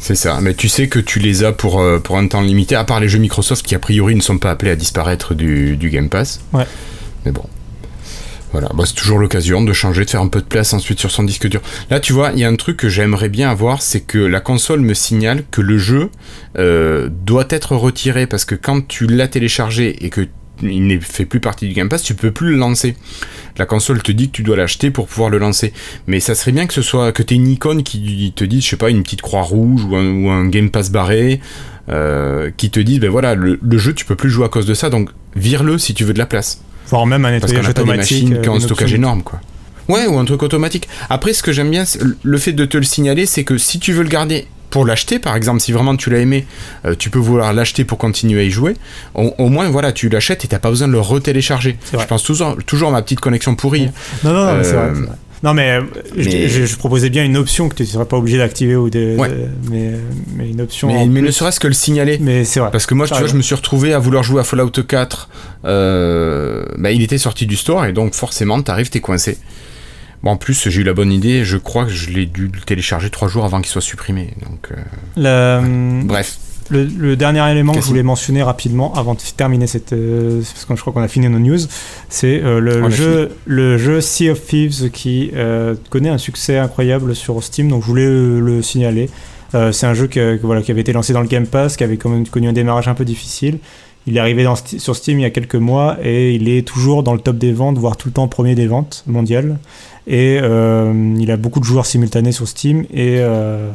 c'est ça, mais tu sais que tu les as pour, euh, pour un temps limité, à part les jeux Microsoft qui a priori ne sont pas appelés à disparaître du, du Game Pass. Ouais. Mais bon. Voilà, bah, c'est toujours l'occasion de changer, de faire un peu de place ensuite sur son disque dur. Là, tu vois, il y a un truc que j'aimerais bien avoir, c'est que la console me signale que le jeu euh, doit être retiré parce que quand tu l'as téléchargé et que il ne fait plus partie du Game Pass, tu peux plus le lancer. La console te dit que tu dois l'acheter pour pouvoir le lancer. Mais ça serait bien que ce soit que tu aies une icône qui te dise, je sais pas, une petite croix rouge ou un, Game Pass barré, euh, qui te dise, ben voilà, le, jeu tu peux plus jouer à cause de ça, donc vire-le si tu veux de la place. Voire même un nettoyage Parce qu'on a. Des machines qui ont un stockage énorme, quoi. Ouais, ou un truc automatique. Après, ce que j'aime bien, le fait de te le signaler, c'est que si tu veux le garder pour l'acheter, par exemple, si vraiment tu l'as aimé, euh, tu peux vouloir l'acheter pour continuer à y jouer. Au, moins, voilà, tu l'achètes et t'as pas besoin de le retélécharger. Je pense toujours, toujours à ma petite connexion pourrie. Non, non, non c'est vrai. Euh, non, mais, Je, proposais bien une option que tu ne serais pas obligé d'activer ou de, mais, mais, une option. Mais, ne serait-ce que le signaler. Mais c'est vrai. Parce que moi, tu vois, je me suis retrouvé à vouloir jouer à Fallout 4. Euh, bah, il était sorti du store et donc forcément, t'arrives, t'es coincé. Bon, en plus, j'ai eu la bonne idée. Je crois que je l'ai dû le télécharger trois jours avant qu'il soit supprimé. Donc, euh, hum, bref. Le, dernier élément que je voulais mentionner rapidement avant de terminer cette, euh, parce que je crois qu'on a fini nos news, c'est euh, le, jeu, le jeu Sea of Thieves qui connaît un succès incroyable sur Steam. Donc, je voulais le, signaler. c'est un jeu que, voilà, qui avait été lancé dans le Game Pass, qui avait quand même connu un démarrage un peu difficile. Il est arrivé dans, sur Steam il y a quelques mois et il est toujours dans le top des ventes, voire tout le temps premier des ventes mondiales. Et euh, il a beaucoup de joueurs simultanés sur Steam. Et, euh,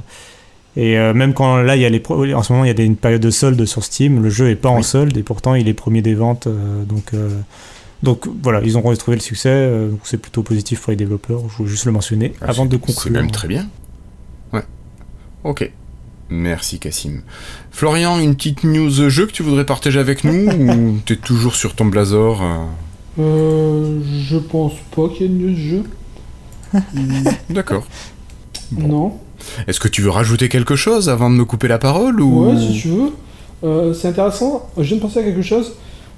et euh, même quand là, il y a les en ce moment, il y a une période de solde sur Steam, le jeu est pas en solde et pourtant il est premier des ventes. donc, donc voilà, ils ont retrouvé le succès. donc c'est plutôt positif pour les développeurs. Je voulais juste le mentionner ah, avant de conclure. C'est même très bien. Ouais. Ok. Merci Cassim. Florian, une petite news jeu que tu voudrais partager avec nous ou t'es toujours sur ton Blazor euh, Je pense pas qu'il y ait une news jeu. D'accord. Non. Est-ce que tu veux rajouter quelque chose avant de me couper la parole ou... Ouais, si tu veux. Euh, c'est intéressant. Je viens de penser à quelque chose.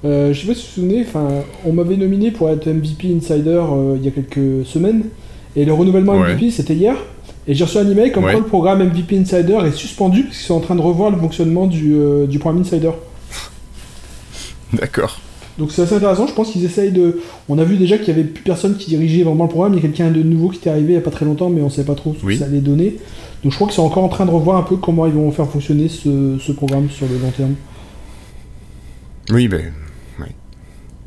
Euh, je sais pas si vous vous souvenez, on m'avait nominé pour être MVP Insider euh, il y a quelques semaines. Et le renouvellement MVP, c'était hier. Et j'ai reçu un email comme quoi le programme MVP Insider est suspendu parce qu'ils sont en train de revoir le fonctionnement du, du programme Insider. D'accord. Donc c'est assez intéressant, je pense qu'ils essayent de... On a vu déjà qu'il y avait plus personne qui dirigeait vraiment le programme, il y a quelqu'un de nouveau qui était arrivé il n'y a pas très longtemps, mais on ne sait pas trop ce que ça allait donner. Donc je crois qu'ils sont encore en train de revoir un peu comment ils vont faire fonctionner ce, programme sur le long terme. Oui, ben...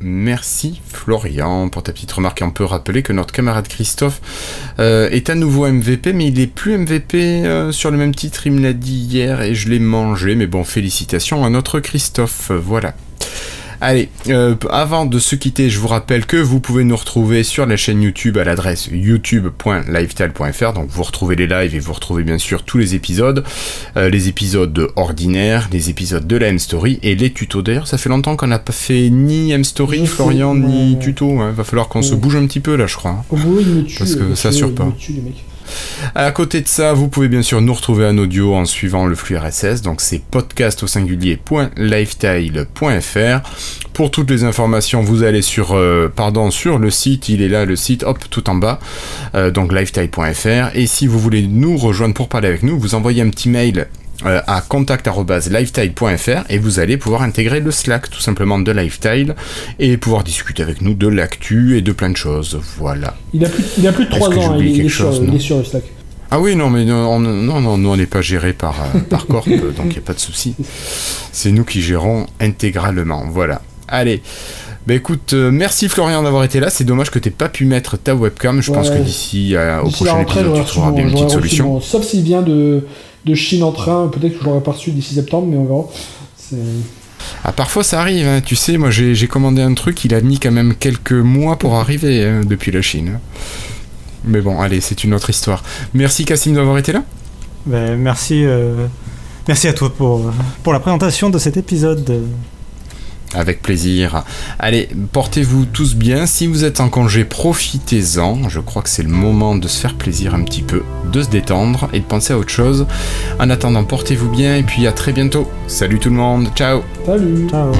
Merci Florian pour ta petite remarque. On peut rappeler que notre camarade Christophe euh, est à nouveau MVP, mais il est plus MVP euh, sur le même titre. Il me l'a dit hier et je l'ai mangé. Mais bon, félicitations à notre Christophe. Voilà. Allez, euh, avant de se quitter, je vous rappelle que vous pouvez nous retrouver sur la chaîne YouTube à l'adresse youtube.lifestyle.fr. Donc vous retrouvez les lives et vous retrouvez bien sûr tous les épisodes, euh, les épisodes ordinaires, les épisodes de la M-Story et les tutos. D'ailleurs, ça fait longtemps qu'on n'a pas fait ni M-Story, Florian, ni tuto. Hein. Va falloir qu'on se bouge un petit peu là, je crois. Hein. Parce que ça surprend pas. À côté de ça, vous pouvez bien sûr nous retrouver en audio en suivant le flux RSS, donc c'est podcast au singulier.lifetile.fr. Pour toutes les informations, vous allez sur, euh, pardon, sur le site, il est là le site, hop, tout en bas, euh, donc lifetile.fr. Et si vous voulez nous rejoindre pour parler avec nous, vous envoyez un petit mail euh, à contact.lifetile.fr et vous allez pouvoir intégrer le Slack tout simplement de Lifetile et pouvoir discuter avec nous de l'actu et de plein de choses. Voilà. Il a plus, il a plus de 3 ans, il, est sur, il, est sur, le Slack. Ah oui, non, mais non, non, non nous on n'est pas géré par, euh, par Corp, donc il n'y a pas de souci. C'est nous qui gérons intégralement. Voilà. Allez. Bah écoute, euh, merci Florian d'avoir été là. C'est dommage que tu pas pu mettre ta webcam. Je pense que d'ici au prochain épisode, tu trouveras bien une petite solution. sauf s'il vient de, de Chine en train, peut-être que je l'aurais pas reçu d'ici septembre, mais on verra. Ah, parfois ça arrive, hein. tu sais, moi j'ai commandé un truc, il a mis quand même quelques mois pour arriver hein, depuis la Chine. Mais bon, allez, c'est une autre histoire. Merci Cassim d'avoir été là. Ben, merci, euh, merci à toi pour, pour la présentation de cet épisode. Avec plaisir. Allez, portez-vous tous bien. Si vous êtes en congé, profitez-en. Je crois que c'est le moment de se faire plaisir un petit peu, de se détendre et de penser à autre chose. En attendant, portez-vous bien et puis à très bientôt. Salut tout le monde. Ciao. Salut. Ciao.